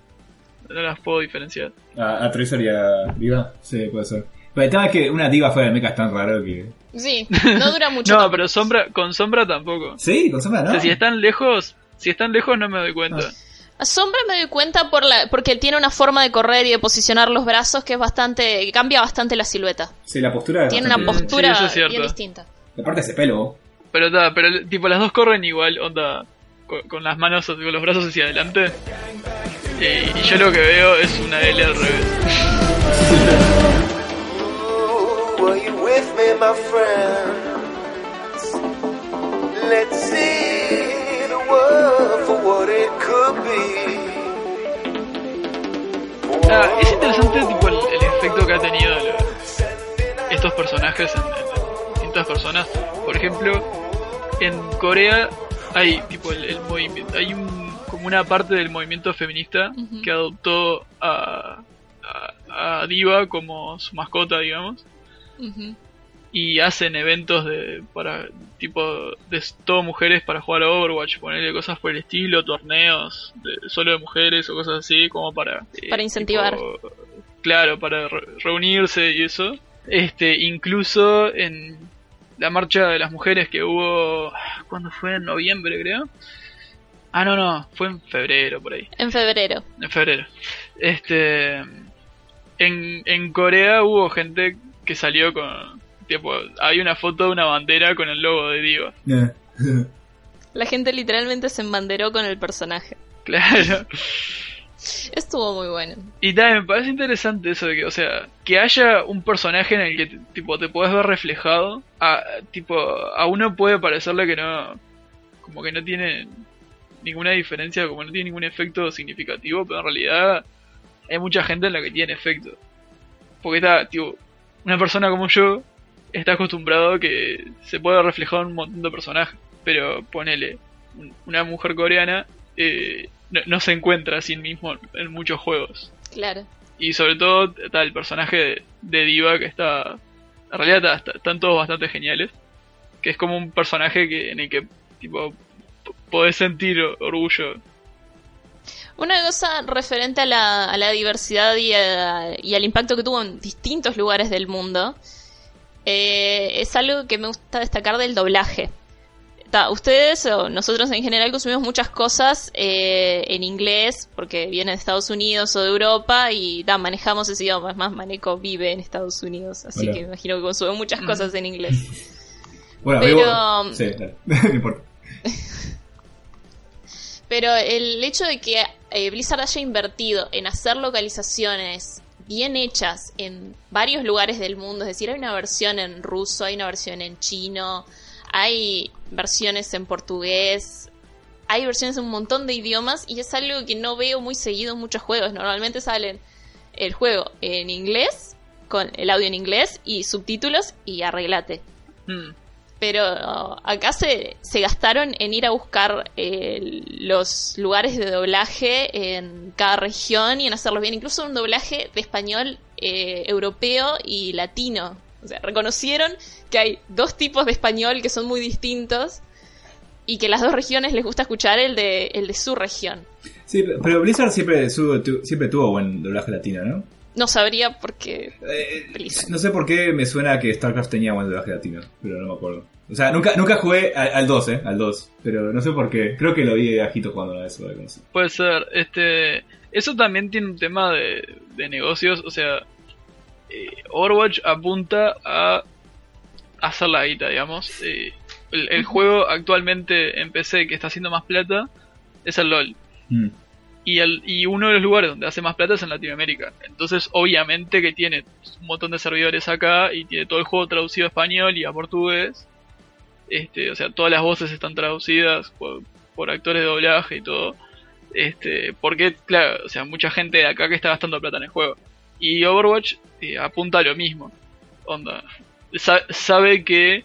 no las puedo diferenciar. A, a Tracer y a Diva, sí, puede ser. Pero el tema es que una Diva fuera de mecha es tan raro que. Sí, no dura mucho. No, pero sombra, con sombra tampoco. Sí, con sombra, O ¿no? sea, si están lejos, si están lejos no me doy cuenta. Ah. A Sombra me doy cuenta por la, porque tiene una forma de correr y de posicionar los brazos que es bastante, que cambia bastante la silueta. Sí, la postura Tiene una postura Sí, es bien distinta. Aparte ese pelo. Pero pero tipo las dos corren igual, onda, con, con las manos, con los brazos hacia adelante. Eh, y yo lo que veo es una L al revés. Ah, es interesante tipo el, el efecto que ha tenido estos personajes en, en distintas personas. Por ejemplo, en Corea hay tipo el, el movimiento, hay un una parte del movimiento feminista que adoptó a, a, a Diva como su mascota, digamos, y hacen eventos de para tipo de todo mujeres para jugar a Overwatch, ponerle cosas por el estilo, torneos de, solo de mujeres o cosas así, como para eh, Para incentivar. tipo, claro, para re- reunirse y eso. Este, incluso en la marcha de las mujeres que hubo, ¿cuándo fue? En noviembre, creo. Ah, no, no, fue en febrero por ahí. En febrero. En febrero. Este. En, en Corea hubo gente que salió con. Tipo, hay una foto de una bandera con el logo de Diva. Eh. La gente literalmente se embanderó con el personaje. Claro. Estuvo muy bueno. Y también me parece interesante eso de que, o sea, que haya un personaje en el que tipo te puedes ver reflejado. A, tipo, a uno puede parecerle que no. Como que no tiene ninguna diferencia, como no tiene ningún efecto significativo, pero en realidad hay mucha gente en la que tiene efecto. Porque está, tipo, una persona como yo está acostumbrado a que se pueda reflejar un montón de personajes. Pero ponele, un- una mujer coreana eh, no, no se encuentra a sí mismo en muchos juegos. Claro. Y sobre todo está el personaje de, de Diva que está... En realidad está- está- están todos bastante geniales. Que es como un personaje que en el que tipo podés sentir orgullo. Una cosa referente a la, a la diversidad y, a- y al impacto que tuvo en distintos lugares del mundo eh, es algo que me gusta destacar del doblaje. Ta, ustedes o nosotros en general consumimos muchas cosas eh, en inglés porque vienen de Estados Unidos o de Europa y ta, manejamos ese idioma. Es más, Maneco vive en Estados Unidos, así Hola. que me imagino que consume muchas cosas en inglés. Bueno, Pero- Sí, dale. no importa. Pero el hecho de que eh, Blizzard haya invertido en hacer localizaciones bien hechas en varios lugares del mundo, es decir, hay una versión en ruso, hay una versión en chino, hay versiones en portugués, hay versiones en un montón de idiomas y es algo que no veo muy seguido en muchos juegos. Normalmente salen el juego en inglés, con el audio en inglés y subtítulos y arreglate. Hmm. Pero acá se, se gastaron en ir a buscar eh, los lugares de doblaje en cada región y en hacerlos bien. Incluso un doblaje de español eh, europeo y latino. O sea, reconocieron que hay dos tipos de español que son muy distintos y que las dos regiones les gusta escuchar el de, el de su región. Sí, pero Blizzard siempre, siempre tuvo buen doblaje latino, ¿no? No sabría por qué Eh, no sé por qué me suena que StarCraft tenía buen doblaje latino, pero no me acuerdo. O sea, nunca, nunca jugué al, al 2, ¿eh? Al 2. Pero no sé por qué. Creo que lo vi a Jito jugando a eso. no sé. Puede ser. Este, eso también tiene un tema de, de negocios. O sea, eh, Overwatch apunta a hacer la guita, digamos. Eh, el, el juego actualmente en PC que está haciendo más plata es el LOL. Mm. Y, uno de los lugares donde hace más plata es en Latinoamérica. Entonces, obviamente que tiene un montón de servidores acá y tiene todo el juego traducido a español y a portugués. Este, o sea, todas las voces están traducidas por, actores de doblaje y todo. Este, porque, claro, o sea, mucha gente de acá que está gastando plata en el juego. Y Overwatch eh, apunta a lo mismo. Onda. Sa- sabe que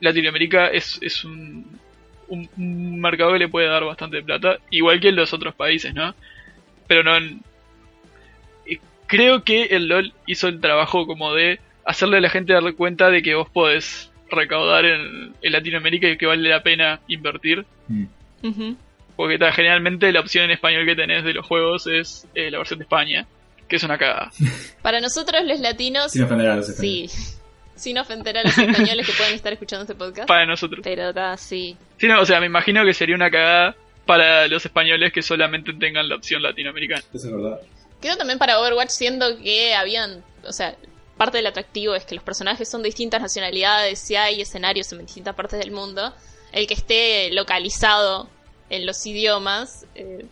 Latinoamérica es, es un, un, un mercado que le puede dar bastante plata, igual que en los otros países, ¿no? Pero no. en- Creo que el LOL hizo el trabajo como de hacerle a la gente dar cuenta de que vos podés recaudar en, en Latinoamérica y que vale la pena invertir. Mm. Porque ta, generalmente la opción en español que tenés de los juegos es eh, la versión de España, que es una cagada. Para nosotros los latinos, Sin ofender a los sí. Sin ofender a los españoles que pueden estar escuchando este podcast. Para nosotros. Pero da, sí. Sí, no, o sea, me imagino que sería una cagada para los españoles que solamente tengan la opción latinoamericana. Eso es verdad. Quedó también para Overwatch siendo que habían, o sea, parte del atractivo es que los personajes son de distintas nacionalidades y hay escenarios en distintas partes del mundo. El que esté localizado en los idiomas eh,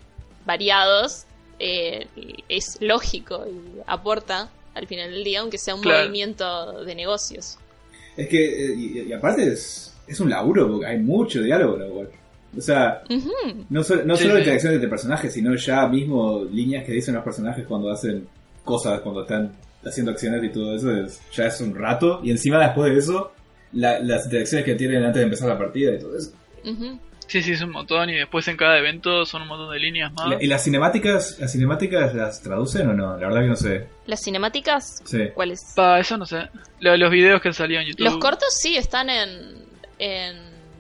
variados eh, es lógico y aporta al final del día, aunque sea un Claro. movimiento de negocios. Es que, eh, y, y aparte es, es un laburo, porque hay mucho diálogo en Overwatch. O sea, no, so- no Sí, solo sí. interacciones entre personajes, sino ya mismo líneas que dicen los personajes cuando hacen cosas, cuando están haciendo acciones y todo eso, es- ya es un rato. Y encima después de eso, la- las interacciones que tienen antes de empezar la partida y todo eso. Ujú. Sí, sí, es un montón y después en cada evento son un montón de líneas más. ¿Y, la- las cinemáticas, las cinemáticas las traducen o no? La verdad que no sé. Las cinemáticas, Sí. ¿cuáles? Pa, eso no sé. Lo- los videos que han salido en YouTube. Los cortos sí están en, en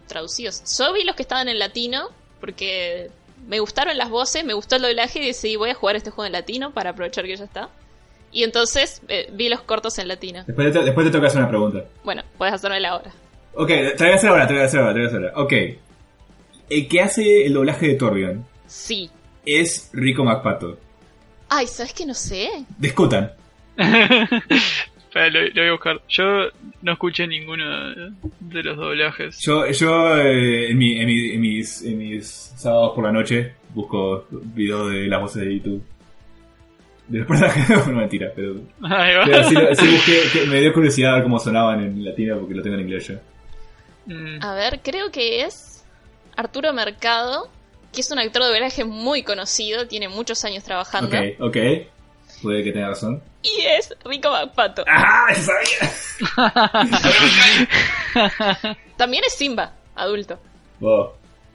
traducidos. Yo vi los que estaban en latino porque me gustaron las voces, me gustó el doblaje y decidí voy a jugar este juego en latino para aprovechar que ya está. Y entonces eh, vi los cortos en latino. Después te, después te toca hacer una pregunta. Bueno, puedes hacerme ahora. Ok, te voy a hacer ahora, te voy a hacer ahora, te voy a hacer ahora. Ok. El que hace el doblaje de Torbjorn Sí. es Rico McPato. Ay, ¿sabes que no sé? Discutan. Espera, lo, lo voy a buscar. Yo no escuché ninguno de los doblajes. Yo, yo eh, en, mi- en mi- en mis, en mis sábados por la noche busco videos de las voces de YouTube. De los personajes, no mentira, pero, pero sí, sí busqué, que me dio curiosidad ver cómo sonaban en latino porque lo tengo en inglés ya. Mm, A ver, creo que es Arturo Mercado, que es un actor de doblaje muy conocido, tiene muchos años trabajando. Ok, ok. Puede que tenga razón. Y es Rico McPato. ¡Ah! ¡Yo sabía! También es Simba, adulto. Wow.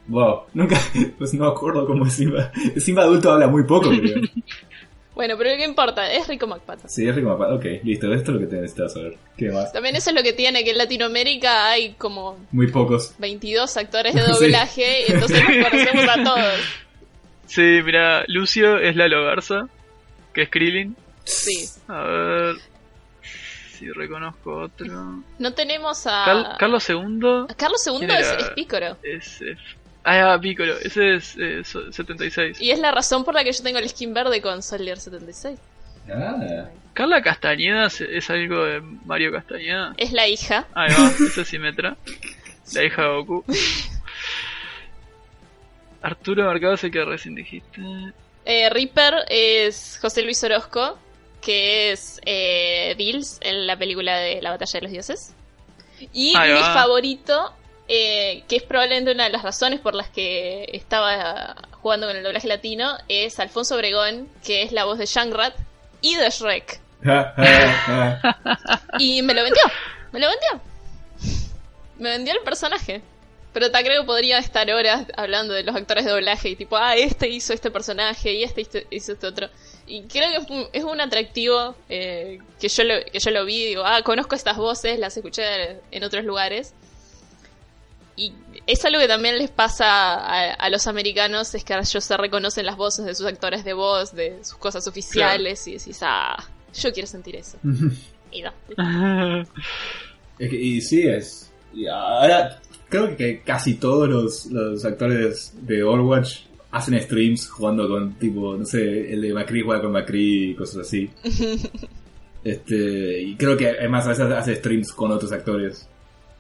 Wow. Nunca. Pues no acuerdo cómo es Simba. Simba adulto habla muy poco, creo. Bueno, pero ¿qué importa? Es Rico McPato. Sí, es Rico McPato. Ok, listo. Esto es lo que te necesitas saber. ¿Qué más? También eso es lo que tiene, que en Latinoamérica hay como Muy pocos. 22 actores de Sí. doblaje y entonces nos conocemos a todos. Sí, mira, Lucio es Lalo Garza, que es Krillin. Sí. A ver si reconozco otro. No tenemos a... Car- Carlos II Carlos II ¿Quién es, es Pícoro. es... eh, Ah, Piccolo, ese es eh, so- 76. Y es la razón por la que yo tengo el skin verde con Soldier 76. Ah. Carla Castañeda es, es algo de Mario Castañeda. Es la hija. Ahí va, esa es Simetra. La hija de Goku. Arturo Mercado es el que recién dijiste. Eh, Reaper es José Luis Orozco, que es eh, Bills en la película de La Batalla de los Dioses. Y Ahí mi va. favorito, eh, que es probablemente una de las razones por las que estaba jugando con el doblaje latino, es Alfonso Obregón, que es la voz de Shangrat y de Shrek. Y me lo vendió, me lo vendió. Me vendió el personaje. Pero ta creo que podría estar horas hablando de los actores de doblaje y tipo, ah, este hizo este personaje y este hizo- este otro. Y creo que es un, atractivo eh, que, yo lo, que yo lo vi digo, ah, conozco estas voces, las escuché en otros lugares. Y es algo que también les pasa a, a los americanos, es que ellos se reconocen las voces de sus actores de voz, de sus cosas oficiales, y decís, ah, yo quiero sentir eso. Y no. Es que- y sí, es. y ahora, creo que casi todos los, los actores de Overwatch hacen streams jugando con, tipo, no sé, el de Macri juega con Macri y cosas así. este, y creo que además a veces hace streams con otros actores.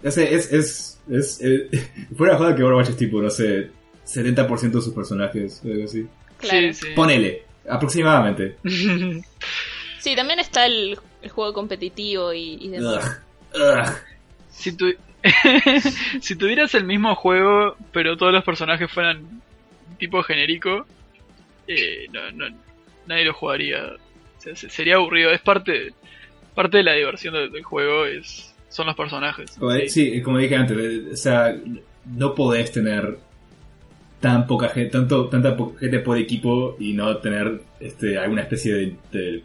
Es, es, es, es, eh, fuera de joda que Overwatch es tipo, no sé, 70% de sus personajes, algo así. Claro. Sí, sí. Ponele, aproximadamente. Sí, también está el, el juego competitivo y, y demás. Ugh, ugh. si, tu- si tuvieras el mismo juego, pero todos los personajes fueran tipo genérico, eh, no, no- nadie lo jugaría. O sea, se- sería aburrido. Es parte, parte de la diversión del, del juego, es son los personajes. Sí, como dije antes, o sea, no podés tener tan poca gente, tanto, tanta po- gente por equipo y no tener este, alguna especie de, de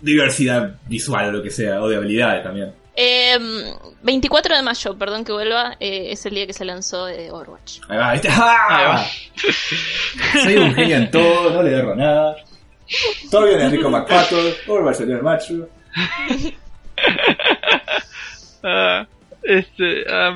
diversidad visual o lo que sea, o de habilidades también. Eh, 24 de mayo, perdón que vuelva, eh, es el día que se lanzó eh, Overwatch. Ahí va, ¿viste? ¡Ah! Ahí va. Soy un genio en todo, no le erro nada. Todo bien Enrico McPato, Overwatch salió el macho. Ah, este, ah.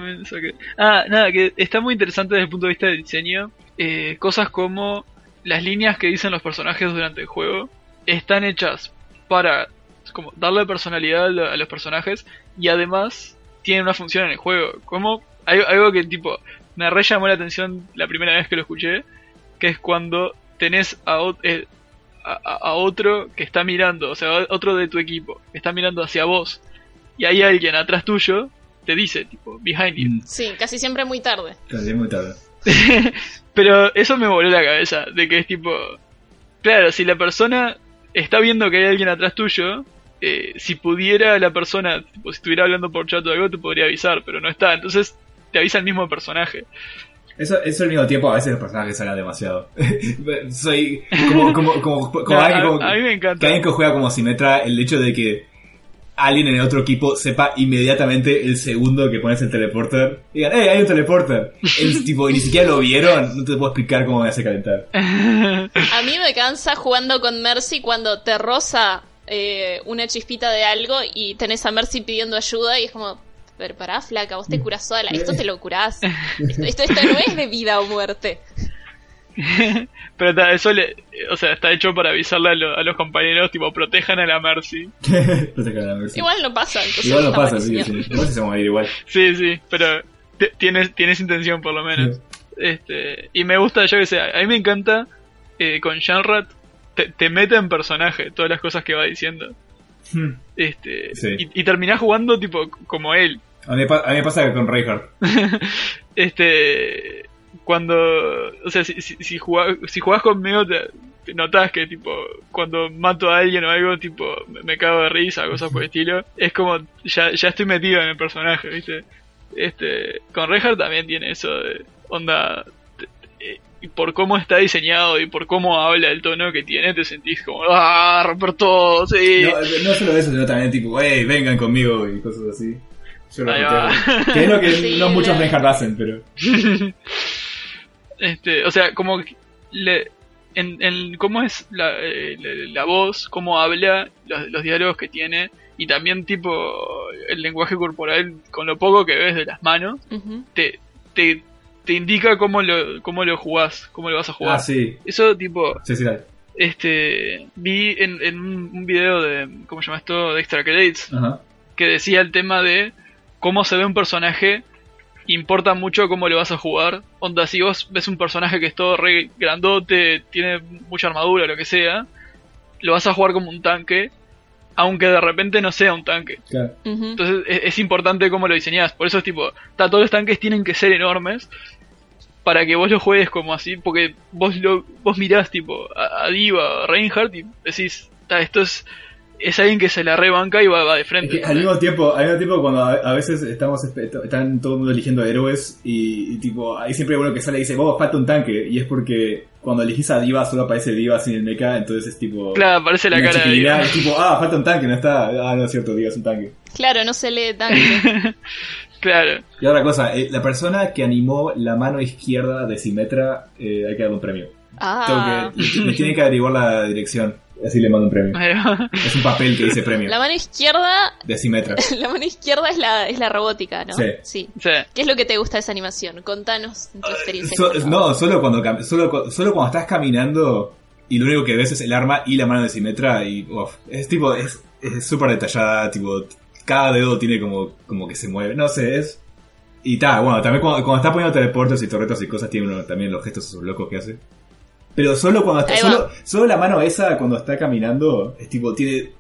Ah, nada, que está muy interesante desde el punto de vista del diseño. Eh, cosas como las líneas que dicen los personajes durante el juego están hechas para como darle personalidad a lo- a los personajes y además tienen una función en el juego. Como algo que tipo me re llamó la atención la primera vez que lo escuché, que es cuando tenés a, eh, a- a otro que está mirando, o sea, otro de tu equipo, que está mirando hacia vos y hay alguien atrás tuyo, te dice, tipo, behind you. Mm, Sí, casi siempre muy tarde. casi muy tarde. Pero eso me voló la cabeza, de que es tipo, claro, si la persona está viendo que hay alguien atrás tuyo, eh, si pudiera la persona, tipo, si estuviera hablando por chat o algo, te podría avisar, pero no está, entonces te avisa el mismo personaje. Eso, eso al mismo tiempo, a veces los personajes hablan demasiado. Soy como, como, como, como No, alguien a, como- a mí me que encanta. alguien que juega como Simetra, el hecho de que alguien en el otro equipo sepa inmediatamente el segundo que pones el teleporter. Y digan, ¡eh, hay un teleporter! El tipo, y ni siquiera lo vieron, no te puedo explicar cómo me hace calentar. A mí me cansa jugando con Mercy cuando te roza eh, una chispita de algo y tenés a Mercy pidiendo ayuda y es como, pero pará, flaca, vos te curás sola, esto te lo curás. Esto, esto, esto no es de vida o muerte. Pero ta, eso le, o sea, está hecho para avisarle a, lo- a los compañeros, tipo, protejan a la Mercy. a Igual no pasa. entonces Igual no pasa, sí, sí. No sé si se va a ir igual. Sí, sí, pero tienes, tienes intención por lo menos. Este, y me gusta, yo que sé, a mí me encanta eh, con Shanrat, te, te mete en personaje todas las cosas que va diciendo. Hmm. Este, Sí. y, y terminás jugando tipo como él. A mí, a mí me pasa con Reinhardt. Este, cuando, o sea, si, si, si, jugás, si jugás conmigo te, te notás que tipo, cuando mato a alguien o algo, tipo, me, me cago de risa, cosas por el estilo. Es como, ya, ya estoy metido en el personaje, ¿viste? Este, con Reinhardt también tiene eso de onda, te- te- y por cómo está diseñado y por cómo habla el tono que tiene, te sentís como, ah, romper todo, sí. No, no solo eso, sino también tipo, hey, vengan conmigo y cosas así. Yo lo. Que es lo que Sí, no muchos Reinhardt hacen, pero... Este, o sea, como que le, en, en cómo es la, eh, la, la voz, cómo habla, los, los diálogos que tiene y también tipo el lenguaje corporal con lo poco que ves de las manos, te, te, te indica cómo lo, cómo lo jugás, cómo lo vas a jugar. Ah, sí. Eso tipo, Sí, sí, dale. este, vi en, en un video de, ¿cómo se llama esto? De Extra Credits, que decía el tema de cómo se ve un personaje importa mucho cómo lo vas a jugar. Onda, si vos ves un personaje que es todo re grandote, tiene mucha armadura, lo que sea, lo vas a jugar como un tanque, aunque de repente no sea un tanque. Claro. Entonces es, es importante cómo lo diseñás. Por eso es tipo, ta, todos los tanques tienen que ser enormes para que vos lo juegues como así, porque vos lo vos mirás tipo a, a Diva, a Reinhardt y decís, ta, esto es es alguien que se la rebanca y va, va de Es frente. que al mismo tiempo, al mismo tiempo cuando a, a veces estamos están todo el mundo eligiendo héroes y, y tipo hay siempre uno que sale y dice, vos falta un tanque y es porque cuando elegís a Diva solo aparece Diva sin el mecha, entonces es tipo Claro, aparece la cara de chiquilidad, Diva. es tipo, ah, falta un tanque, no está, ah, no es cierto, Diva es un tanque. Claro, no se lee tanque. Claro. Y otra cosa, eh, la persona que animó la mano izquierda de Simetra, eh, hay que darle un premio. Ah. Tengo que, me tienen que averiguar la dirección, así le mando un premio. Va. Es un papel que dice premio La mano izquierda, de Simetra. la mano izquierda es la, es la robótica, ¿no? Sí. sí. Sí. ¿Qué es lo que te gusta de esa animación? Contanos tu experiencia. So- con eso. no, solo cuando, solo, solo cuando estás caminando y lo único que ves es el arma y la mano de Simetra y uf, es tipo, es es súper detallada, tipo, cada dedo tiene como, como que se mueve, no sé, es... Y tal, bueno, también cuando, cuando está poniendo teleportes y torretas y cosas, tiene uno también los gestos esos locos que hace. Pero solo cuando está, solo, solo la mano esa cuando está caminando, es tipo, tiene,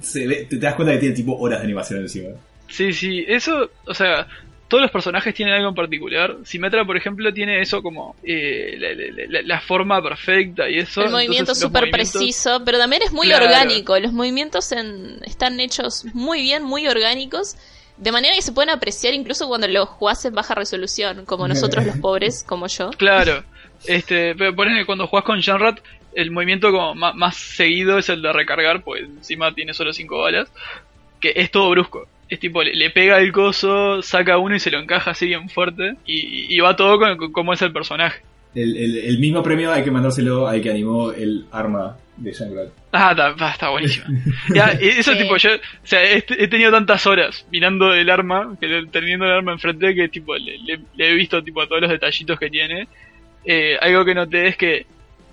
se ve- te, te das cuenta que tiene tipo horas de animación encima. Sí, sí, eso, o sea, todos los personajes tienen algo en particular. Simetra, por ejemplo, tiene eso como eh, la, la- la- la forma perfecta y eso. El movimiento súper movimientos- preciso, pero también es muy Claro. orgánico. Los movimientos en- están hechos muy bien, muy orgánicos. De manera que se pueden apreciar incluso cuando los jugás en baja resolución, como nosotros los pobres, como yo. Claro, este, pero ponele, cuando jugás con Shanrat, el movimiento como ma- más, seguido es el de recargar, pues encima tiene solo 5 balas, que es todo brusco. Es tipo, le, le pega el coso, saca uno y se lo encaja así bien fuerte, y, y va todo con, con cómo es el personaje. El, el, el mismo premio hay que mandárselo al que animó el arma de Shangri-La. Ah, está, está buenísimo. Ya, y eso Sí. tipo, yo, o sea, he, he tenido tantas horas mirando el arma, que teniendo el arma enfrente, que tipo, le, le- le he visto tipo todos los detallitos que tiene. Eh, algo que noté es que,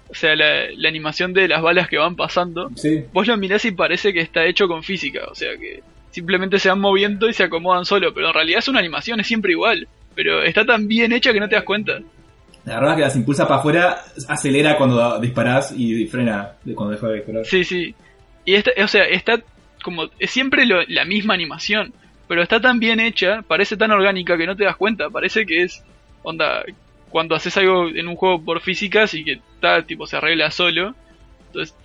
o sea, la, la animación de las balas que van pasando, Sí, vos lo mirás y parece que está hecho con física, o sea que simplemente se van moviendo y se acomodan solo, pero en realidad es una animación, es siempre igual. Pero está tan bien hecha que no te das cuenta. La verdad es que las impulsa para afuera, acelera cuando disparás y frena cuando deja de disparar. Sí, sí. Y esta, o sea, está como. Es siempre lo- la misma animación. Pero está tan bien hecha, parece tan orgánica que no te das cuenta. Parece que es. Onda. Cuando haces algo en un juego por físicas y que está, tipo, se arregla solo. Entonces,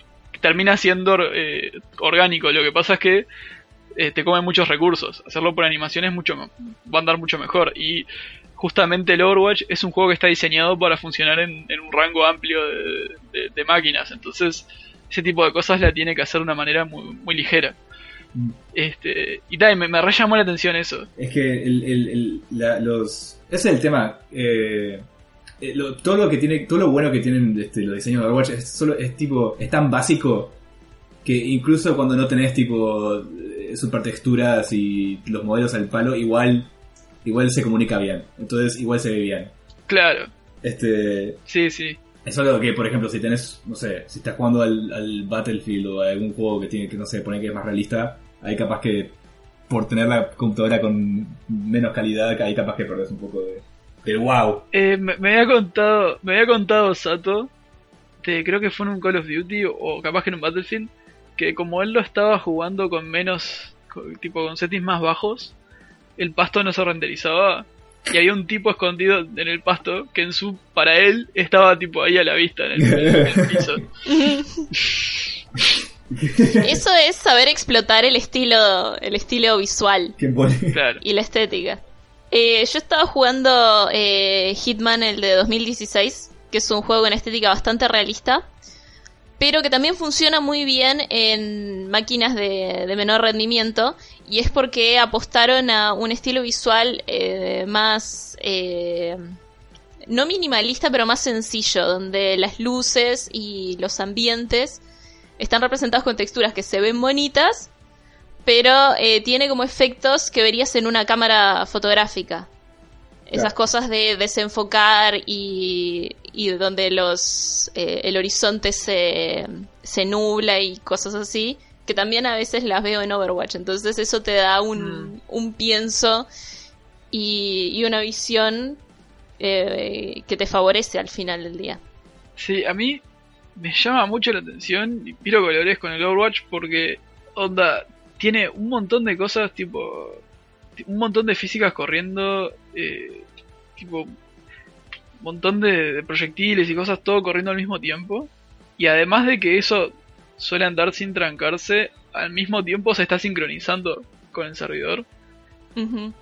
termina siendo eh, orgánico. Lo que pasa es que eh, te come muchos recursos. Hacerlo por animación es mucho. Va a andar mucho mejor. Y justamente el Overwatch es un juego que está diseñado para funcionar en, en un rango amplio de, de- de máquinas. Entonces, ese tipo de cosas la tiene que hacer de una manera muy, muy ligera. Mm. Este, y tal, me, me re llamó la atención eso. Es que el, el, el- la- los. Ese es el tema. eh, eh, lo- todo lo que tiene, todo lo bueno que tienen este, los diseños de Overwatch es solo, es tipo, es tan básico que incluso cuando no tenés tipo eh, super texturas y los modelos al palo, igual, igual se comunica bien. Entonces igual se ve bien. Claro, Este, sí, sí. Es solo que, por ejemplo, si tenés, no sé, si estás jugando al, al Battlefield o a algún juego que tiene que, no sé, poner que es más realista, ahí capaz que por tener la computadora con menos calidad, ahí capaz que perdés un poco de, del wow. Eh, me, me había contado, me había contado Sato, de- creo que fue en un Call of Duty o capaz que en un Battlefield, que como él lo estaba jugando con menos, tipo con settings más bajos, el pasto no se renderizaba y había un tipo escondido en el pasto que en su, para él, estaba tipo ahí a la vista en el, en el piso. Eso es saber explotar el estilo, el estilo visual. Claro. y la estética. Eh, yo estaba jugando eh, Hitman, el de 2016, que es un juego con estética bastante realista, pero que también funciona muy bien en máquinas de, de menor rendimiento, y es porque apostaron a un estilo visual eh, más... eh, no minimalista, pero más sencillo, donde las luces y los ambientes están representados con texturas que se ven bonitas, pero eh, tiene como efectos que verías en una cámara fotográfica. Esas Claro. cosas de desenfocar y, y donde los eh, el horizonte se, se nubla y cosas así, que también a veces las veo en Overwatch. Entonces eso te da un, un pienso y, y una visión eh, que te favorece al final del día. Sí, a mí me llama mucho la atención y piro colores con el Overwatch porque, onda, tiene un montón de cosas, tipo, un montón de físicas corriendo, eh, tipo, un montón de, de proyectiles y cosas, todo corriendo al mismo tiempo. Y además de que eso suele andar sin trancarse, al mismo tiempo se está sincronizando con el servidor.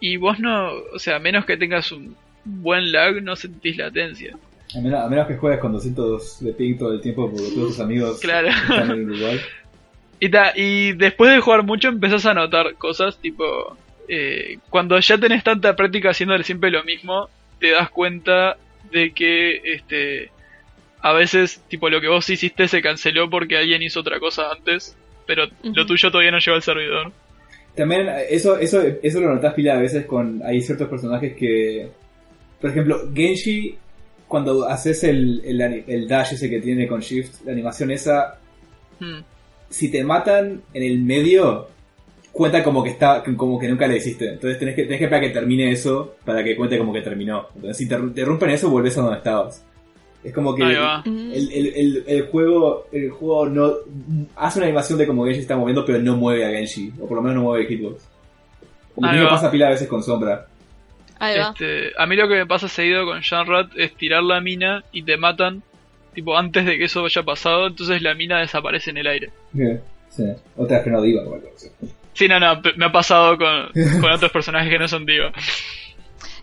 Y vos no, o sea, a menos que tengas un buen lag, no sentís latencia. A menos, a menos que juegues con 200 de ping todo el tiempo porque todos tus amigos Claro. están en Uruguay. Y, ta, y después de jugar mucho empezás a notar cosas tipo... eh, cuando ya tenés tanta práctica haciéndole siempre lo mismo, te das cuenta de que este a veces tipo lo que vos hiciste se canceló porque alguien hizo otra cosa antes, pero lo tuyo todavía no llegó al servidor. También eso, eso, eso lo notas pila a veces con. Hay ciertos personajes que. Por ejemplo, Genshi, cuando haces el, el dash ese que tiene con Shift, la animación esa, Hmm. Si te matan en el medio, cuenta como que está como que nunca le hiciste. Entonces tenés que, tenés que esperar que termine eso para que cuente como que terminó. Entonces si te, te rompen eso, volvés a donde estabas. Es como que el, el, el, el juego el juego no hace una animación de como Genshi está moviendo, pero no mueve a Genshi. O por lo menos no mueve el hitbox. Como que me pasa pila a veces con sombra. Ahí va. Este, a mí lo que me pasa seguido con Janrat es tirar la mina y te matan tipo antes de que eso haya pasado, entonces la mina desaparece en el aire. Sí. Otra vez que no diva así. Sí, no, no, me ha pasado con, con otros personajes que no son Diva.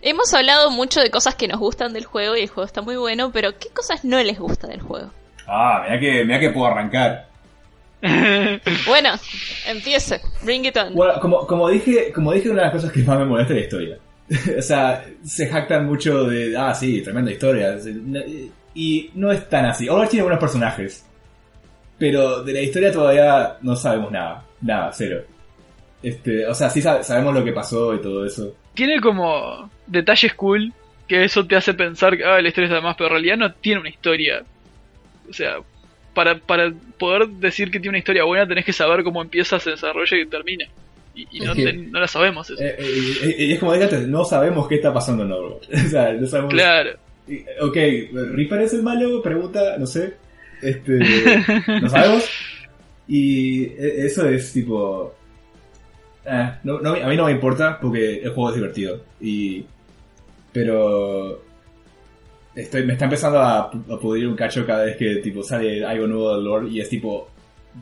Hemos hablado mucho de cosas que nos gustan del juego y el juego está muy bueno, pero ¿qué cosas no les gusta del juego? Ah, mira que, mira que puedo arrancar. Bueno, empiece. Bring it on. Bueno, como, como dije, como dije, una de las cosas que más me molesta es la historia. o sea, se jactan mucho de, ah, sí, tremenda historia. Y no es tan así. Overwatch tiene buenos personajes. Pero de la historia todavía no sabemos nada. Nada, cero. Este, o sea, sí sab- sabemos lo que pasó y todo eso. tiene como detalles cool que eso te hace pensar que ah, la historia está más, pero en realidad no tiene una historia. O sea, para, para poder decir que tiene una historia buena tenés que saber cómo empieza, se desarrolla y termina. Y, y no, que- no la sabemos eso. Eh, eh, eh, y es como dije antes, no sabemos qué está pasando en Overwatch. o sea, no sabemos. Claro. Ok, ¿Reaper es el malo? Pregunta, no sé. Este, no sabemos. Y e- eso es tipo... eh, no, no, a mí no me importa porque el juego es divertido. Y, pero... Estoy, me está empezando a, a pudrir un cacho cada vez que tipo sale algo nuevo del lore y es tipo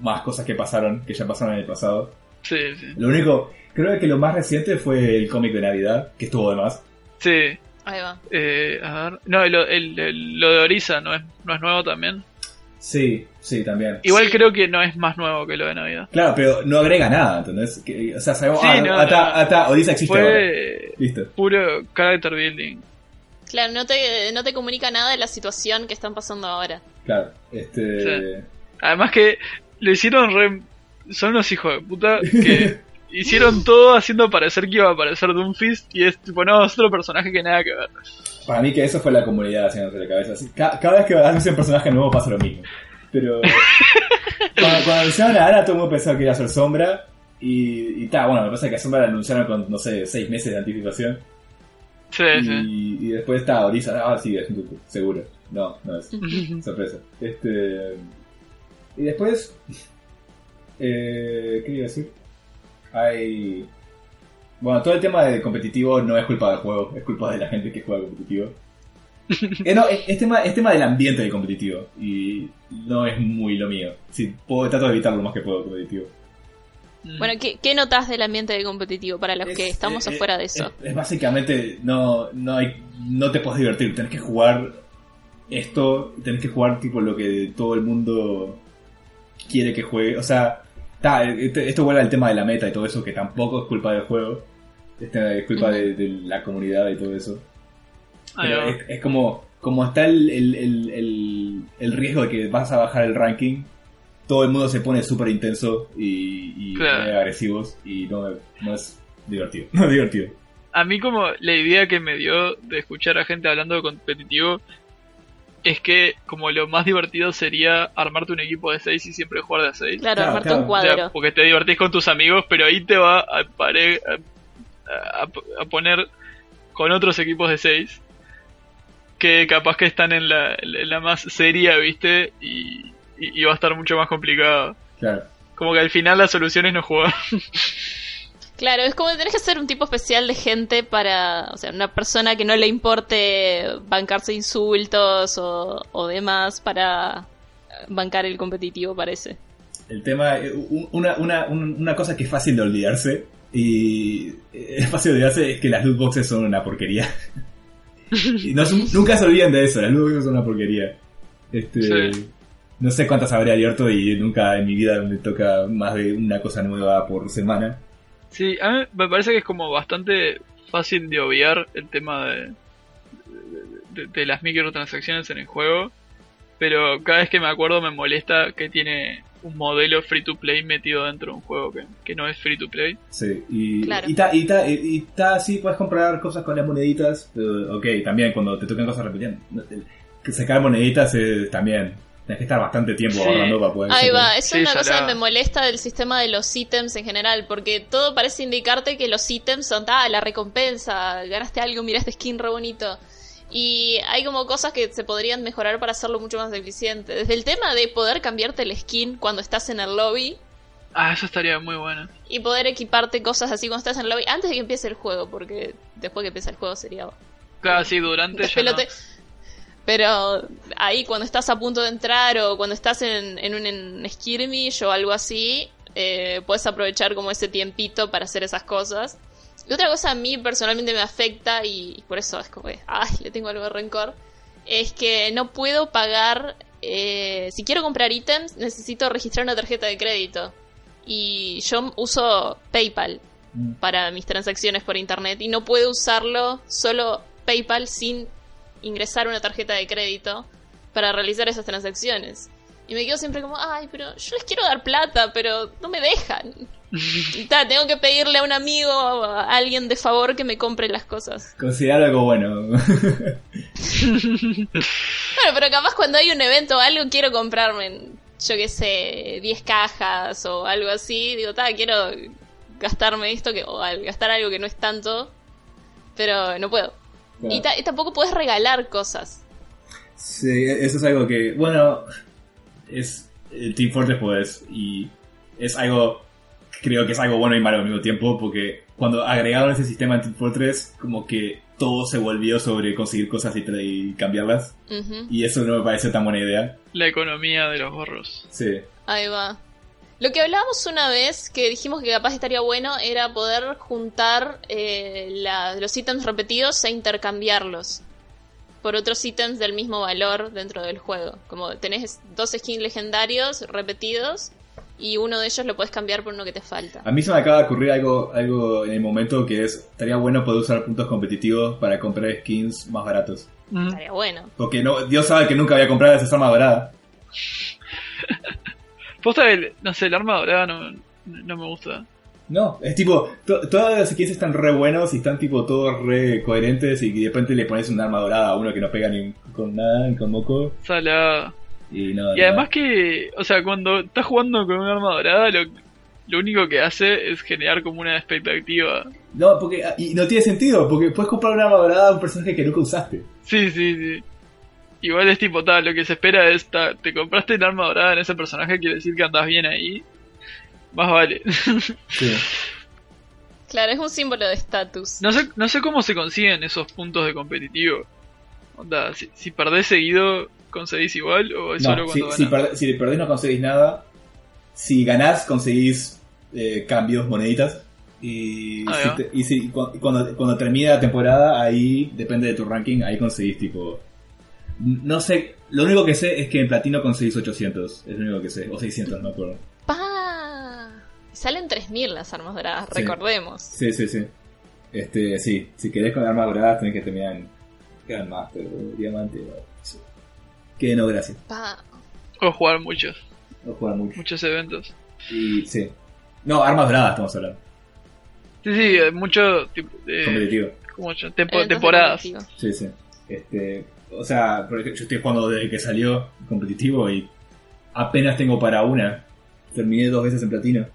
más cosas que pasaron, que ya pasaron en el pasado. Sí, sí. Lo único, creo que lo más reciente fue el cómic de Navidad, que estuvo de más. Sí. Ahí va. Eh, a ver. No, lo, el- el- lo de Orisa no es, no es nuevo también. Sí, sí, también. Igual Sí. creo que no es más nuevo que lo de Navidad. Claro, pero no agrega nada, ¿entendés? Que- o sea, sabemos, Sí, ah, no, ata, no. ata, Orisa existe ahora. Fue Listo. puro character building. Claro, no te, no te comunica nada de la situación que están pasando ahora. Claro, este... Además que lo hicieron re... Son unos hijos de puta que hicieron todo haciendo parecer que iba a aparecer Doomfist y es tipo, no, es otro personaje que nada que ver. Para mí que eso fue la comunidad haciéndose la cabeza. Cada vez que hacen un personaje nuevo pasa lo mismo. Pero... cuando, cuando anunciaron a Ana todo el mundo pensaba que iba a ser Sombra. Y, y ta, bueno, me pasa que a Sombra la anunciaron con, no sé, seis meses de anticipación. Sí, sí. Y, después está Orisa, ah, sí, es tutu, seguro. No, no es. Sorpresa. Este. Y después. Eh, ¿Qué iba a decir? Hay. Bueno, todo el tema de competitivo no es culpa del juego, es culpa de la gente que juega competitivo. Eh, no, es, es tema, es tema del ambiente del competitivo. Y no es muy lo mío. Sí, puedo, trato de evitar lo más que puedo competitivo. Mm. Bueno, ¿qué, qué notas del ambiente de competitivo para los que Es- estamos eh, afuera de eh, eso? Es, es básicamente, no, no, hay, no te puedes divertir, tenés que jugar esto, tenés que jugar tipo lo que todo el mundo quiere que juegue. O sea, ta, este- esto vuelve al tema de la meta y todo eso, que tampoco es culpa del juego, este, es culpa de, de la comunidad y todo eso. Pero es, es como, como está el, el, el, el, riesgo de que vas a bajar el ranking, todo el mundo se pone súper intenso y, y Claro. agresivos y no, no es divertido. No es divertido. A mí como la idea que me dio de escuchar a gente hablando de competitivo es que como lo más divertido sería armarte un equipo de 6 y siempre jugar de a 6. Claro, claro, armarte claro. un cuadro. porque te divertís con tus amigos, pero ahí te va a, pare- a, a- a poner con otros equipos de 6 que capaz que están en la, en la más seria, ¿viste? Y, y- y va a estar mucho más complicado. Claro. Como que al final la solución es no jugar. Claro, es como que tenés que ser un tipo especial de gente para, o sea, una persona que no le importe bancarse insultos o, o demás para bancar el competitivo, parece. El tema, eh, un- una, una, un- una cosa que es fácil de olvidarse, y eh, es fácil de olvidarse, es que las loot boxes son una porquería. y no, nunca se olviden de eso, las loot boxes son una porquería. Este, Sí. No sé cuántas habré abierto y nunca en mi vida me toca más de una cosa nueva por semana. Sí, a mí me parece que es como bastante fácil de obviar el tema de, de, de las microtransacciones en el juego. Pero cada vez que me acuerdo me molesta que tiene un modelo free to play metido dentro de un juego que, que no es free to play. Sí, y, Claro. y, ta- y, ta- y- y ta- sí, puedes comprar cosas con las moneditas, pero, ok, también cuando te tocan cosas que sacar moneditas es también, tienes que estar bastante tiempo Sí. ahorrando para poder... Ahí va, eso Sí, es una cosa que me molesta del sistema de los ítems en general, porque todo parece indicarte que los ítems son, ah, la recompensa, ganaste algo, mira este skin re bonito. Y hay como cosas que se podrían mejorar para hacerlo mucho más eficiente. Desde el tema de poder cambiarte el skin cuando estás en el lobby Ah, eso estaría muy bueno. y poder equiparte cosas así cuando estás en el lobby antes de que empiece el juego, porque después que empiece el juego sería Claro, sí, durante ya no. Pero ahí cuando estás a punto de entrar o cuando estás en, en un en skirmish o algo así, eh, puedes aprovechar como ese tiempito para hacer esas cosas. Y otra cosa a mí personalmente me afecta y por eso es como que, ay, le tengo algo de rencor, es que no puedo pagar, eh, si quiero comprar ítems, necesito registrar una tarjeta de crédito. Y yo uso PayPal Mm. para mis transacciones por internet y no puedo usarlo solo PayPal sin ingresar una tarjeta de crédito para realizar esas transacciones. Y me quedo siempre como, ay, pero yo les quiero dar plata, pero no me dejan. Y ta, tengo que pedirle a un amigo o a alguien de favor que me compre las cosas. Considerar algo bueno. Bueno, pero capaz cuando hay un evento o algo quiero comprarme, yo qué sé, 10 cajas o algo así. Digo, ta, quiero gastarme esto que, o gastar algo que no es tanto, pero no puedo. Claro. Y, ta- y tampoco puedes regalar cosas. Sí, eso es algo que, bueno, es el Team Fortress pues, y es algo, creo que es algo bueno y malo al mismo tiempo, porque cuando agregaron ese sistema en Team Fortress, como que todo se volvió sobre conseguir cosas y, y cambiarlas, y eso no me parece tan buena idea. La economía de los gorros. Sí, Ahí va. Lo que hablábamos una vez, que dijimos que capaz estaría bueno, era poder juntar eh, la- los ítems repetidos e intercambiarlos por otros ítems del mismo valor dentro del juego. Como tenés dos skins legendarios repetidos y uno de ellos lo puedes cambiar por uno que te falta. a mí se me acaba de ocurrir algo, algo en el momento que es, estaría bueno poder usar puntos competitivos para comprar skins más baratos. Estaría bueno. Porque no, Dios sabe que nunca había comprado esa arma dorada. Posta que, no sé, el arma dorada no, no me gusta. No, es tipo, to- todas las skins están re buenos y están tipo todos re coherentes y de repente le pones un arma dorada a uno que no pega ni con nada, ni con moco. Salada. Y no, Y no. además que, o sea, cuando estás jugando con un arma dorada, lo, lo único que hace es generar como una expectativa. No, porque, y no tiene sentido, porque puedes comprar un arma dorada a un personaje que nunca usaste. Sí, sí, sí. Igual es tipo tal, lo que se espera es, ta, te compraste el arma dorada en ese personaje, quiere decir que andas bien ahí. Más vale. Sí. Claro, es un símbolo de estatus. no sé, no sé cómo se consiguen esos puntos de competitivo. Onda, si, si perdés seguido, conseguís igual o es solo No, si, cuando si, ganás? si perdés no conseguís nada. Si ganás conseguís eh, cambios, moneditas. Y, Ah, si ya. te- y si- cuando termina la temporada, ahí depende de tu ranking, ahí conseguís tipo... No sé, lo único que sé es que en platino conseguís 800, es lo único que sé, o 600, no me acuerdo. ¡Pa! Salen 3.000 las armas doradas, Sí. recordemos. Sí, sí, sí. Este, sí, si querés con armas doradas tenés que terminar en Grandmaster o Diamante o... sí. Que no, gracias. Pa. O jugar muchos, No jugar mucho. muchos eventos. Y sí. No, armas doradas estamos hablando. Sí, sí, eh, mucho tipo, eh, Competitivo. ¿cómo se llama? Tempo- temporadas. competitivo. Sí, sí. Este, o sea, yo estoy jugando desde que salió competitivo y apenas tengo para una. Terminé dos veces en platino.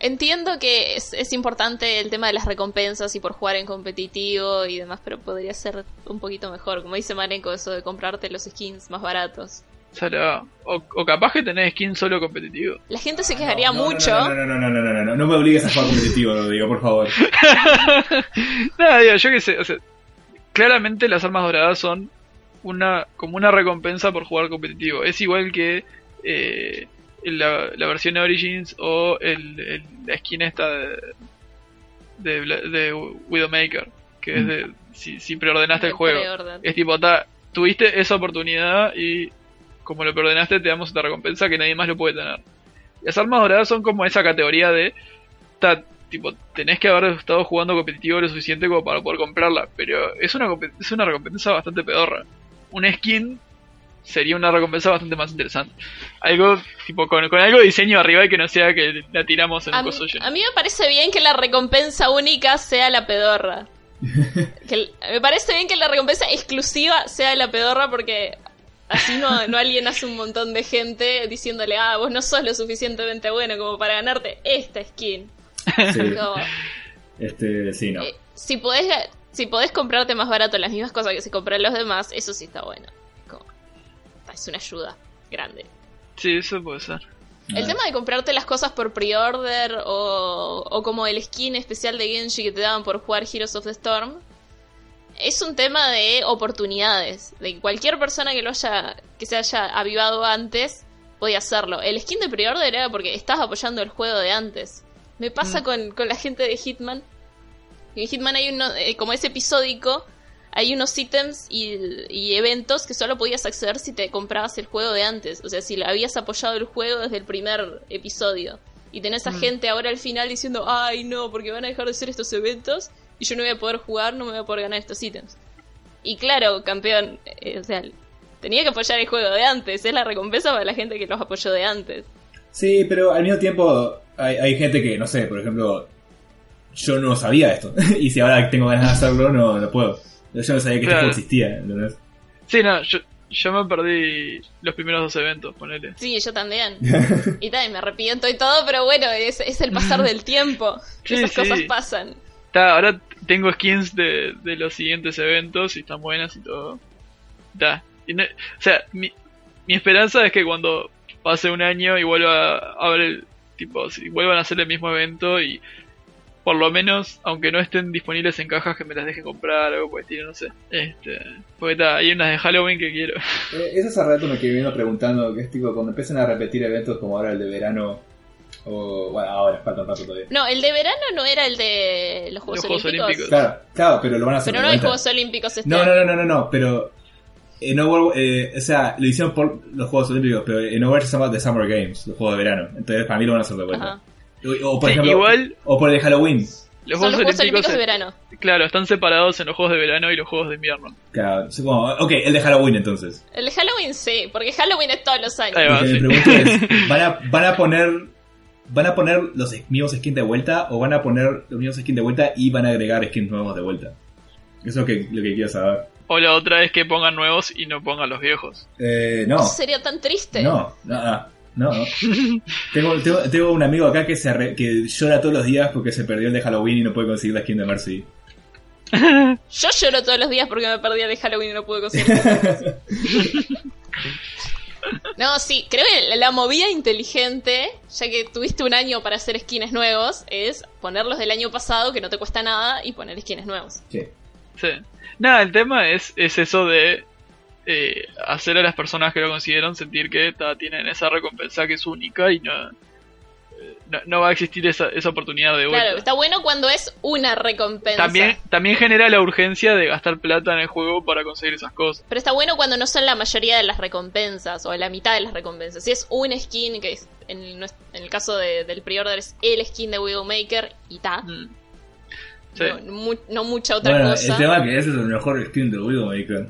Entiendo que es, importante el tema de las recompensas y por jugar en competitivo y demás, pero podría ser un poquito mejor. Como dice Marenco, eso de comprarte los skins más baratos. O, o, capaz que tenés skin solo competitivo. La gente se ah, quejaría no, no, mucho. No, no, no, no, no, no, no, no, me obligues a jugar competitivo, lo digo, por favor. Nada, digo, yo qué sé, o sea, claramente las armas doradas son una como una recompensa por jugar competitivo. Es igual que eh, la, la versión Origins o el, el- la skin esta de, de, Widowmaker, que es de si, si preordenaste el juego. preorden. Es tipo, ta, tuviste esa oportunidad y como lo preordenaste te damos esta recompensa que nadie más lo puede tener. Las armas doradas son como esa categoría de, ta, tipo, tenés que haber estado jugando competitivo lo suficiente como para poder comprarla, pero es una, es una recompensa bastante pedorra. Un skin sería una recompensa bastante más interesante. Algo, tipo, con, con algo de diseño arriba y que no sea que la tiramos en A un mí, coso a mí me parece bien que la recompensa única sea la pedorra. Que me parece bien que la recompensa exclusiva sea la pedorra porque así no, no alienas un montón de gente diciéndole, ah, vos no sos lo suficientemente bueno como para ganarte esta skin. Sí, Como, este, sí, no. eh, si podés si podés comprarte más barato las mismas cosas que se compran los demás, eso sí está bueno. Como, es una ayuda grande. Sí, eso puede ser. El Ah. tema de comprarte las cosas por pre-order o, o como el skin especial de Genji que te daban por jugar Heroes of the Storm es un tema de oportunidades. De que cualquier persona que lo haya que se haya avivado antes podía hacerlo. El skin de pre-order era porque estás apoyando el juego de antes. Me pasa Mm. con, con la gente de Hitman. En Hitman hay uno, eh, como es episódico, hay unos ítems y, y eventos que solo podías acceder si te comprabas el juego de antes. O sea, si habías apoyado el juego desde el primer episodio. Y tenés a Mm. gente ahora al final diciendo, ay no, porque van a dejar de hacer estos eventos y yo no voy a poder jugar, no me voy a poder ganar estos ítems. Y claro, campeón, eh, o sea, tenía que apoyar el juego de antes. Es la recompensa para la gente que los apoyó de antes. Sí, pero al mismo tiempo hay, hay gente que, no sé, por ejemplo, yo no sabía esto. y si ahora tengo ganas de hacerlo, no, no puedo. Yo no sabía que Claro. juego existía. ¿entendés? Sí, no, yo, yo me perdí los primeros dos eventos, ponele. Sí, yo también. Y me arrepiento y todo, pero bueno, es, es el pasar del tiempo. Sí, Esas sí. cosas pasan. Ta, ahora tengo skins de, de los siguientes eventos y están buenas y todo. Ta. Y no- o sea, mi, mi esperanza es que cuando pase un año y vuelva a ver el tipo, si vuelvan a hacer el mismo evento y por lo menos, aunque no estén disponibles en cajas, que me las deje comprar o algo por el estilo, no sé. Este, porque ta, hay unas de Halloween que quiero. Eh, eso hace rato me quedé viendo preguntando, que es tipo, cuando empiezan a repetir eventos como ahora el de verano, o bueno, ahora, falta un rato todavía. No, el de verano no era el de los Juegos, Los Juegos Olímpicos. Olímpicos. Claro, claro, pero lo van a hacer Pero no hay. Juegos Olímpicos este No, año. no, no, no, no, no, pero en Overwatch, eh, o sea, lo hicieron por los Juegos Olímpicos, pero en Overwatch se llama The Summer Games, los Juegos de verano. Entonces para mí lo van a hacer de vuelta. O, o por Sí, ejemplo, igual- o por el de Halloween. Los Son los Juegos Olímpicos de verano. claro, están separados en los Juegos de verano y los Juegos de invierno. Claro, supongo- ok, el de Halloween entonces. El de Halloween sí, porque Halloween es todos los años. Va. Sí. es, ¿van a, ¿van a poner van a poner los mismos skins de vuelta o van a poner los mismos skins de vuelta y van a agregar skins nuevos de vuelta? Eso es lo que, lo que quiero saber. O la otra es que pongan nuevos y no pongan los viejos. Eh, no, Eso sería tan triste. no, no, no, no. tengo, tengo, tengo un amigo acá que, se arre- que llora todos los días porque se perdió el de Halloween y no puede conseguir la skin de Mercy. Yo lloro todos los días porque me perdí el de Halloween y no pude conseguir. No, sí, creo que la- la movida inteligente, ya que tuviste un año para hacer skins nuevos, es ponerlos del año pasado, que no te cuesta nada, y poner skins nuevos. Sí. Sí. Nada, el tema es, es eso de eh, hacer a las personas que lo consiguieron sentir que ta, tienen esa recompensa que es única y no, eh, no, no va a existir esa, esa oportunidad de vuelta. Claro, está bueno cuando es una recompensa. también, también genera la urgencia de gastar plata en el juego para conseguir esas cosas. Pero está bueno cuando no son la mayoría de las recompensas o la mitad de las recompensas. Si es un skin, que es, en, el, nues- en el caso de- del pre-order es el skin de Widowmaker y ta. Mm. Sí. No, mu- no mucha otra Bueno, cosa. el tema que ese es el mejor skin de Widowmaker.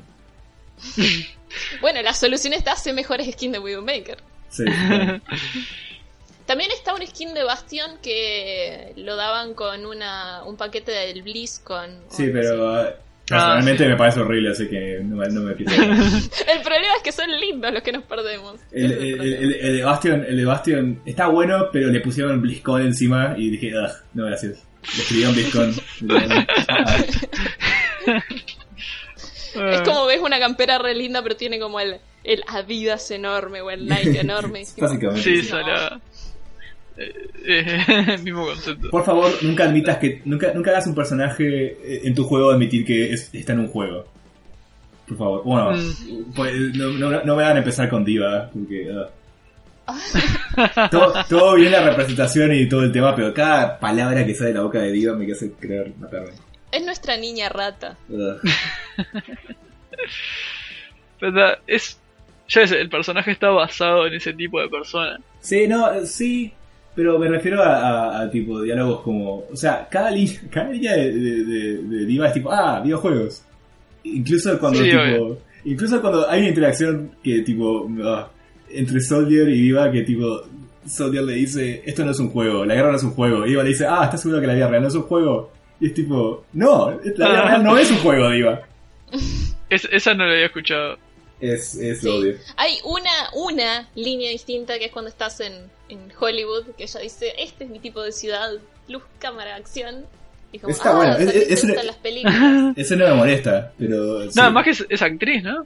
Bueno, la solución está hacer mejores skins de Widowmaker. Sí. También está un skin de Bastion que lo daban con una, un paquete del BlizzCon. o Sí, así. Eh, Personalmente me parece horrible, así que no, me- no me pierdo. El problema es que son lindos los que nos perdemos. El, el el, problema. el- el de Bastion, el de Bastion está bueno, pero le pusieron BlizzCon encima y dije, "Ugh, no gracias. Le escribieron BlizzCon. Ah, Es como ves una campera re linda, pero tiene como el, el Adidas enorme o el Nike enorme. Básicamente. Sí, salada. Eh, mismo concepto. Por favor, nunca admitas que. Nunca, nunca hagas un personaje eh, en tu juego admitir que es- está en un juego. Por favor. Bueno, pues, no, no, no me van a empezar con Diva, porque. ugh. todo, todo bien la representación y todo el tema, pero cada palabra que sale de la boca de Diva me hace creer matarme. Es nuestra niña rata. ¿Verdad? Es. Ya sé, el personaje está basado en ese tipo de persona. Sí, no, sí, pero me refiero a, a- a tipo diálogos como, o sea, cada, li- cada línea de, de- de- de Diva es tipo, ah, videojuegos. Incluso cuando Sí, tipo, obvio. incluso cuando hay una interacción que tipo ah, entre Soldier y Diva que tipo Soldier le dice, esto no es un juego, la guerra no es un juego. Y Diva le dice, ah, ¿estás seguro que la vida real no es un juego? Y es tipo, no, la vida real no es un juego, Diva. Es- esa no la había escuchado. Es, es Sí. odio. Hay una, una línea distinta que es cuando estás en, en Hollywood, que ella dice, este es mi tipo de ciudad, luz, cámara, acción. Y como, Está ah, bueno, o sea, es- que es- las películas. Eso no me molesta, pero... sí. Nada más que es, es actriz, ¿no?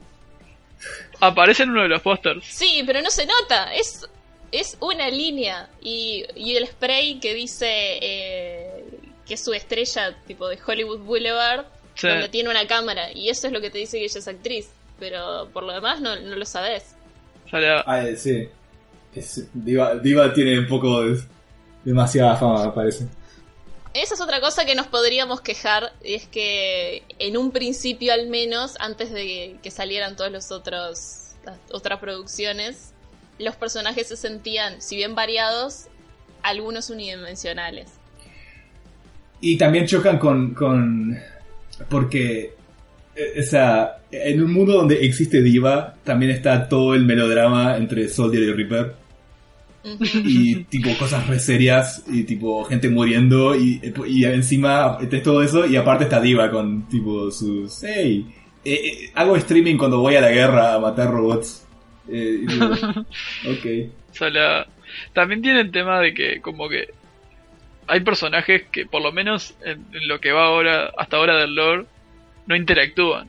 Aparece en uno de los pósters. Sí, pero no se nota, es, es una línea. Y, y el spray que dice eh, que es su estrella, tipo de Hollywood Boulevard, Sí. donde tiene una cámara. Y eso es lo que te dice que ella es actriz. Pero por lo demás no, no lo sabes. Salada. Ah, eh, sí. Es- Diva, Diva tiene un poco de, demasiada fama, me parece. Esa es otra cosa que nos podríamos quejar, y es que en un principio al menos, antes de que salieran todos los otros las otras producciones, los personajes se sentían, si bien variados, algunos unidimensionales. Y también chocan con. con porque. Eh, O sea, en un mundo donde existe Diva, también está todo el melodrama entre Soldier y Reaper. Y tipo cosas re serias, y tipo gente muriendo, y, y encima de todo eso, y aparte está Diva con tipo sus. ¡Hey! eh, eh, hago streaming cuando voy a la guerra a matar robots. Eh, digo, ok. También tiene el tema de que, como que. Hay personajes que, por lo menos en, en lo que va ahora, hasta ahora del lore, no interactúan.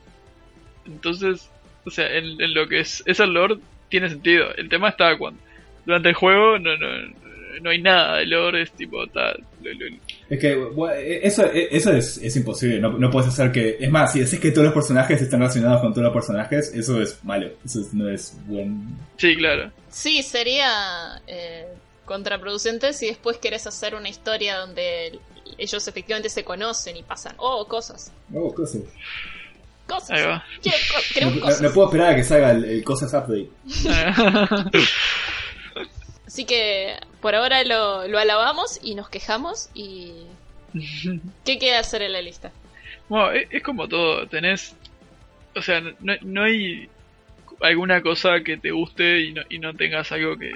Entonces, o sea, en, en lo que es, es el lore, tiene sentido. El tema está cuando. Durante el juego no, no, no hay nada de lore, es tipo. Lo- Es que bueno, eso, eso es, es imposible, no, no puedes hacer que... Es más, si decís que todos los personajes están relacionados con todos los personajes, eso es malo, eso es- no es buen... sí, claro. Sí, sería eh, contraproducente si después querés hacer una historia donde ellos efectivamente se conocen y pasan, oh, cosas. Oh, cosas. Cosas. Ahí va. Quiero co- No, queremos no- cosas. no puedo esperar a que salga el, el Cosas Update. Así que por ahora lo, lo alabamos y nos quejamos y... ¿Qué queda hacer en la lista? Bueno, es, es como todo, tenés... O sea, no, no hay alguna cosa que te guste y no, y no tengas algo que,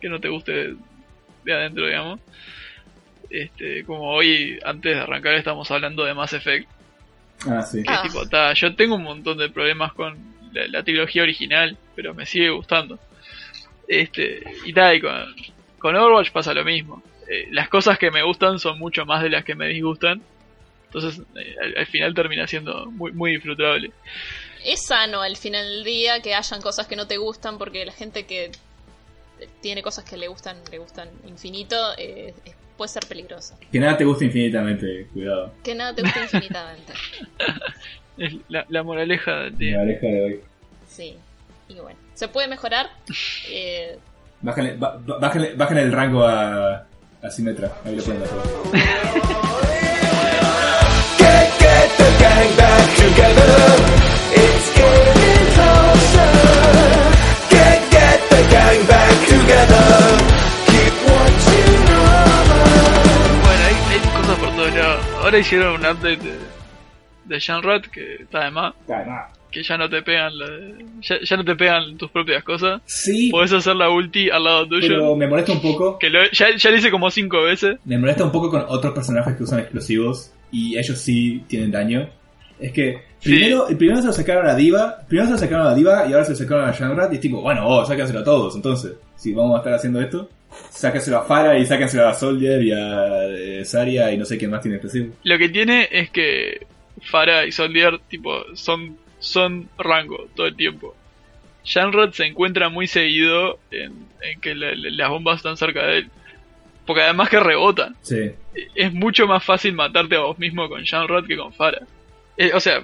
que no te guste de adentro, digamos. Este, como hoy, antes de arrancar, estamos hablando de Mass Effect. Ah, sí. Que Ah. tipo, ta, yo tengo un montón de problemas con la, la trilogía original, pero me sigue gustando. Este, y tal, y con, con Overwatch pasa lo mismo. Eh, las cosas que me gustan son mucho más de las que me disgustan. Entonces, eh, al, al final termina siendo muy, muy disfrutable. Es sano al final del día que hayan cosas que no te gustan porque la gente que tiene cosas que le gustan, le gustan infinito, eh, es- puede ser peligroso. Que nada te gusta infinitamente, cuidado. Que nada te gusta infinitamente. Es la, la moraleja del Mi día. oreja de hoy. Sí. Y bueno, se puede mejorar. Eh, Bájale, bájale- bájale el rango a, a Symmetra, ahí lo pueden hacer. Ahora hicieron un update de, de Shanrat que está de más. Que ya no te pegan la- ya, ya no te pegan tus propias cosas. Sí, Podés hacer la ulti al lado tuyo. pero me molesta un poco. Que lo- ya, ya lo hice como cinco veces. Me molesta un poco con otros personajes que usan explosivos y ellos sí tienen daño. Es que Sí. primero, primero se lo sacaron a Diva, primero se lo sacaron a Diva y ahora se lo sacaron a Shamrat y es tipo, bueno, oh, sáquenselo a todos, entonces, si vamos a estar haciendo esto, sáquenselo a Farah y sáquenselo a Soldier y a eh, Zarya y no sé quién más tiene expresivo. Lo que tiene es que Farah y Soldier, tipo, son, son rango todo el tiempo. Shanrod se encuentra muy seguido en, en que la- la- las bombas están cerca de él. Porque además que rebotan. Sí. Es mucho más fácil matarte a vos mismo con Shanrod que con Farah. Eh, o sea,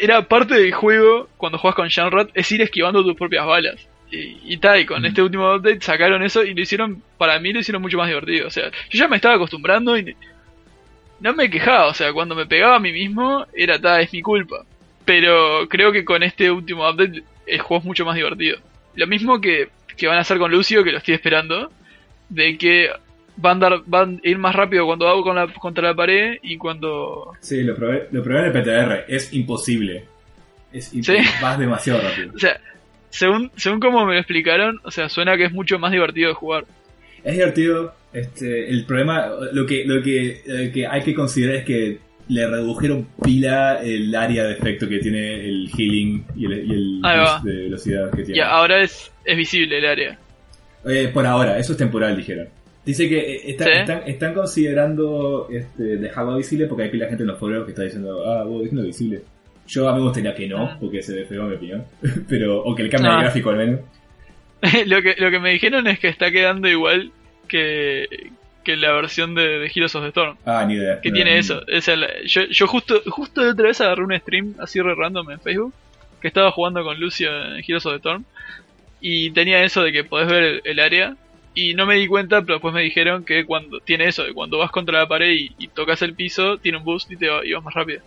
era parte del juego cuando juegas con Shanrod es ir esquivando tus propias balas. Y, y tal, y con este último update sacaron eso y lo hicieron, para mí lo hicieron mucho más divertido. O sea, yo ya me estaba acostumbrando y no me quejaba. O sea, cuando me pegaba a mí mismo, era tal, es mi culpa. Pero creo que con este último update el juego es mucho más divertido. Lo mismo que, que van a hacer con Lucio, que lo estoy esperando, de que van a, dar, van a ir más rápido cuando hago con la, contra la pared y cuando... Sí, lo probé, lo probé en el PTR, es imposible. Es imp- ¿Sí? Vas demasiado rápido. O sea, según, según como me lo explicaron, o sea, suena que es mucho más divertido de jugar. Es divertido. Este, el problema, lo que, lo que, lo que hay que considerar es que le redujeron pila el área de efecto que tiene el healing y el, y el va. de velocidad que tiene. Y ahora es, es visible el área. Eh, por ahora, eso es temporal, dijeron. Dice que eh, está- ¿Sí? están, están considerando este, dejarlo visible porque hay pila gente en los foros que está diciendo, ah, vos déjenlo visible. Yo a mí me gustaría que no, porque se ve feo en mi opinión. Pero, o que le cambie Ah. el gráfico al menos. lo, que, lo que me dijeron es que está quedando igual que, que la versión de, de Heroes of the Storm. Ah, ni idea. Que No, tiene no. eso. Es el- yo, yo justo, justo la otra vez agarré un stream así re random en Facebook. Que estaba jugando con Lucio en Heroes of the Storm. Y tenía eso de que podés ver el, el área. Y no me di cuenta, pero después me dijeron que cuando tiene eso, de cuando vas contra la pared y, y tocas el piso, tiene un boost y te va- y vas más rápido.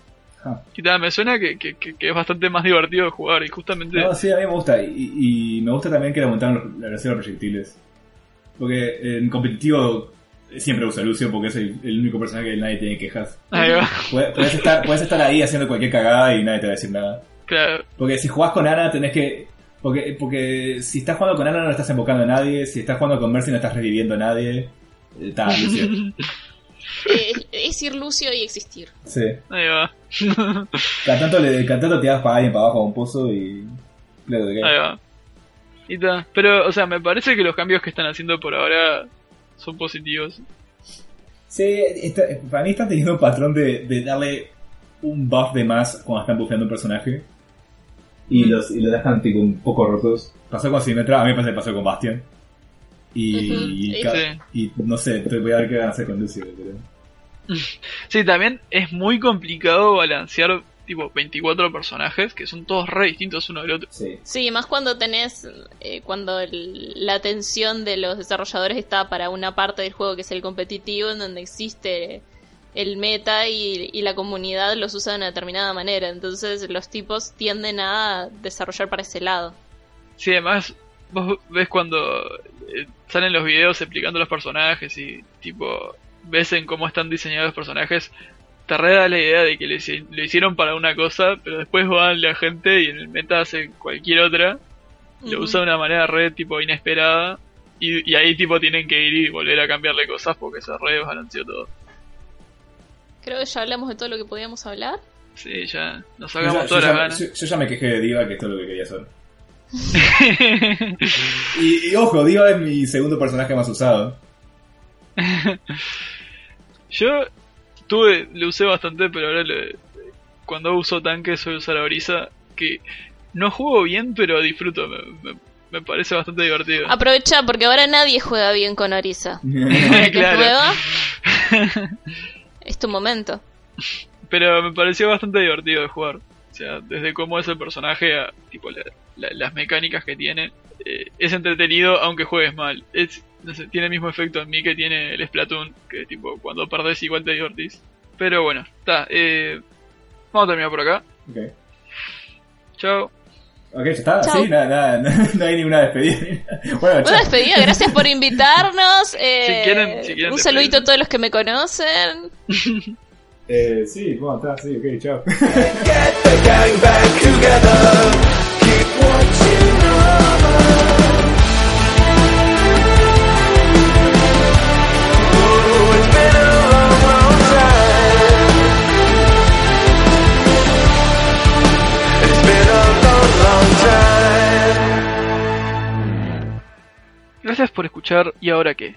Ah. Y tal, me suena que, que, que- que es bastante más divertido de jugar. Y justamente. No, sí, a mí me gusta. Y, y me gusta también que le aumentaron la velocidad de proyectiles. Porque en competitivo siempre usa Lucio porque es el, el único personaje que nadie tiene quejas. Ahí va. Puedes, puedes estar, puedes estar ahí haciendo cualquier cagada y nadie te va a decir nada. Claro. Porque si jugás con Ana tenés que... Porque, porque si estás jugando con Ana no estás invocando a nadie, si estás jugando con Mercy no estás reviviendo a nadie. Está, Lucio. Eh, es ir Lucio y existir. Sí. Ahí va. Cada tanto, le, cada tanto te das para alguien para abajo a un pozo y... Claro, Ahí va. Y ta. Pero, o sea, me parece que los cambios que están haciendo por ahora son positivos. Sí, está- para mí están teniendo un patrón de, de darle un buff de más cuando están buffeando un personaje. Y los, y los dejan tipo un poco rotos. Pasó con Symmetra, a mí me parece que pasó con Bastion. Y, y, sí. y no sé, voy a ver qué van a hacer con Lucio. Pero... Sí, también es muy complicado balancear tipo 24 personajes que son todos re distintos uno del otro. Sí. Sí, más cuando tenés, eh, cuando el- la atención de los desarrolladores está para una parte del juego que es el competitivo, en donde existe el meta y, y la comunidad los usa de una determinada manera. Entonces los tipos tienden a desarrollar para ese lado. Sí, además vos ves cuando eh, salen los videos explicando los personajes y tipo ves en cómo están diseñados los personajes, te re da la idea de que lo, hici- lo hicieron para una cosa, pero después van la gente y en el meta hacen cualquier otra, lo usa de una manera re tipo inesperada y, y ahí tipo tienen que ir y volver a cambiarle cosas porque se re desbalanceó todo. Creo que ya hablamos de todo lo que podíamos hablar. Sí, ya nos Yo, sacamos ya- todas yo las ya- ganas. yo- yo ya me quejé de Diva, que esto es lo que quería hacer. Y, y ojo, Diva es mi segundo personaje más usado. Yo tuve, le usé bastante, pero ahora le- cuando uso tanque suelo usar a Brisa, que no juego bien, pero disfruto, me, me- me parece bastante divertido. Aprovecha porque ahora nadie juega bien con Orisa. Claro. Es tu momento. Pero me pareció bastante divertido de jugar. O sea, desde cómo es el personaje a tipo la- la- las mecánicas que tiene. eh, es entretenido aunque juegues mal. Es, no sé, tiene el mismo efecto en mí que tiene el Splatoon, que tipo cuando perdés igual te divertís. Pero bueno, está. Eh, vamos a terminar por acá. Ok. Chao. Ok, ya está. Chau. Sí, nada, nada, no hay ninguna despedida. bueno, Una despedida, gracias por invitarnos. eh, Si quieren- si quieren un saludito a todos los que me conocen. Eh, sí, bueno, está, sí, ok, chao. Gracias por escuchar y ahora qué.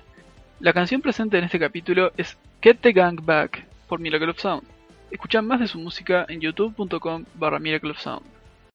La canción presente en este capítulo es Get the Gang Back por Miracle of Sound. Escucha más de su música en youtube.com barra Miracle of Sound.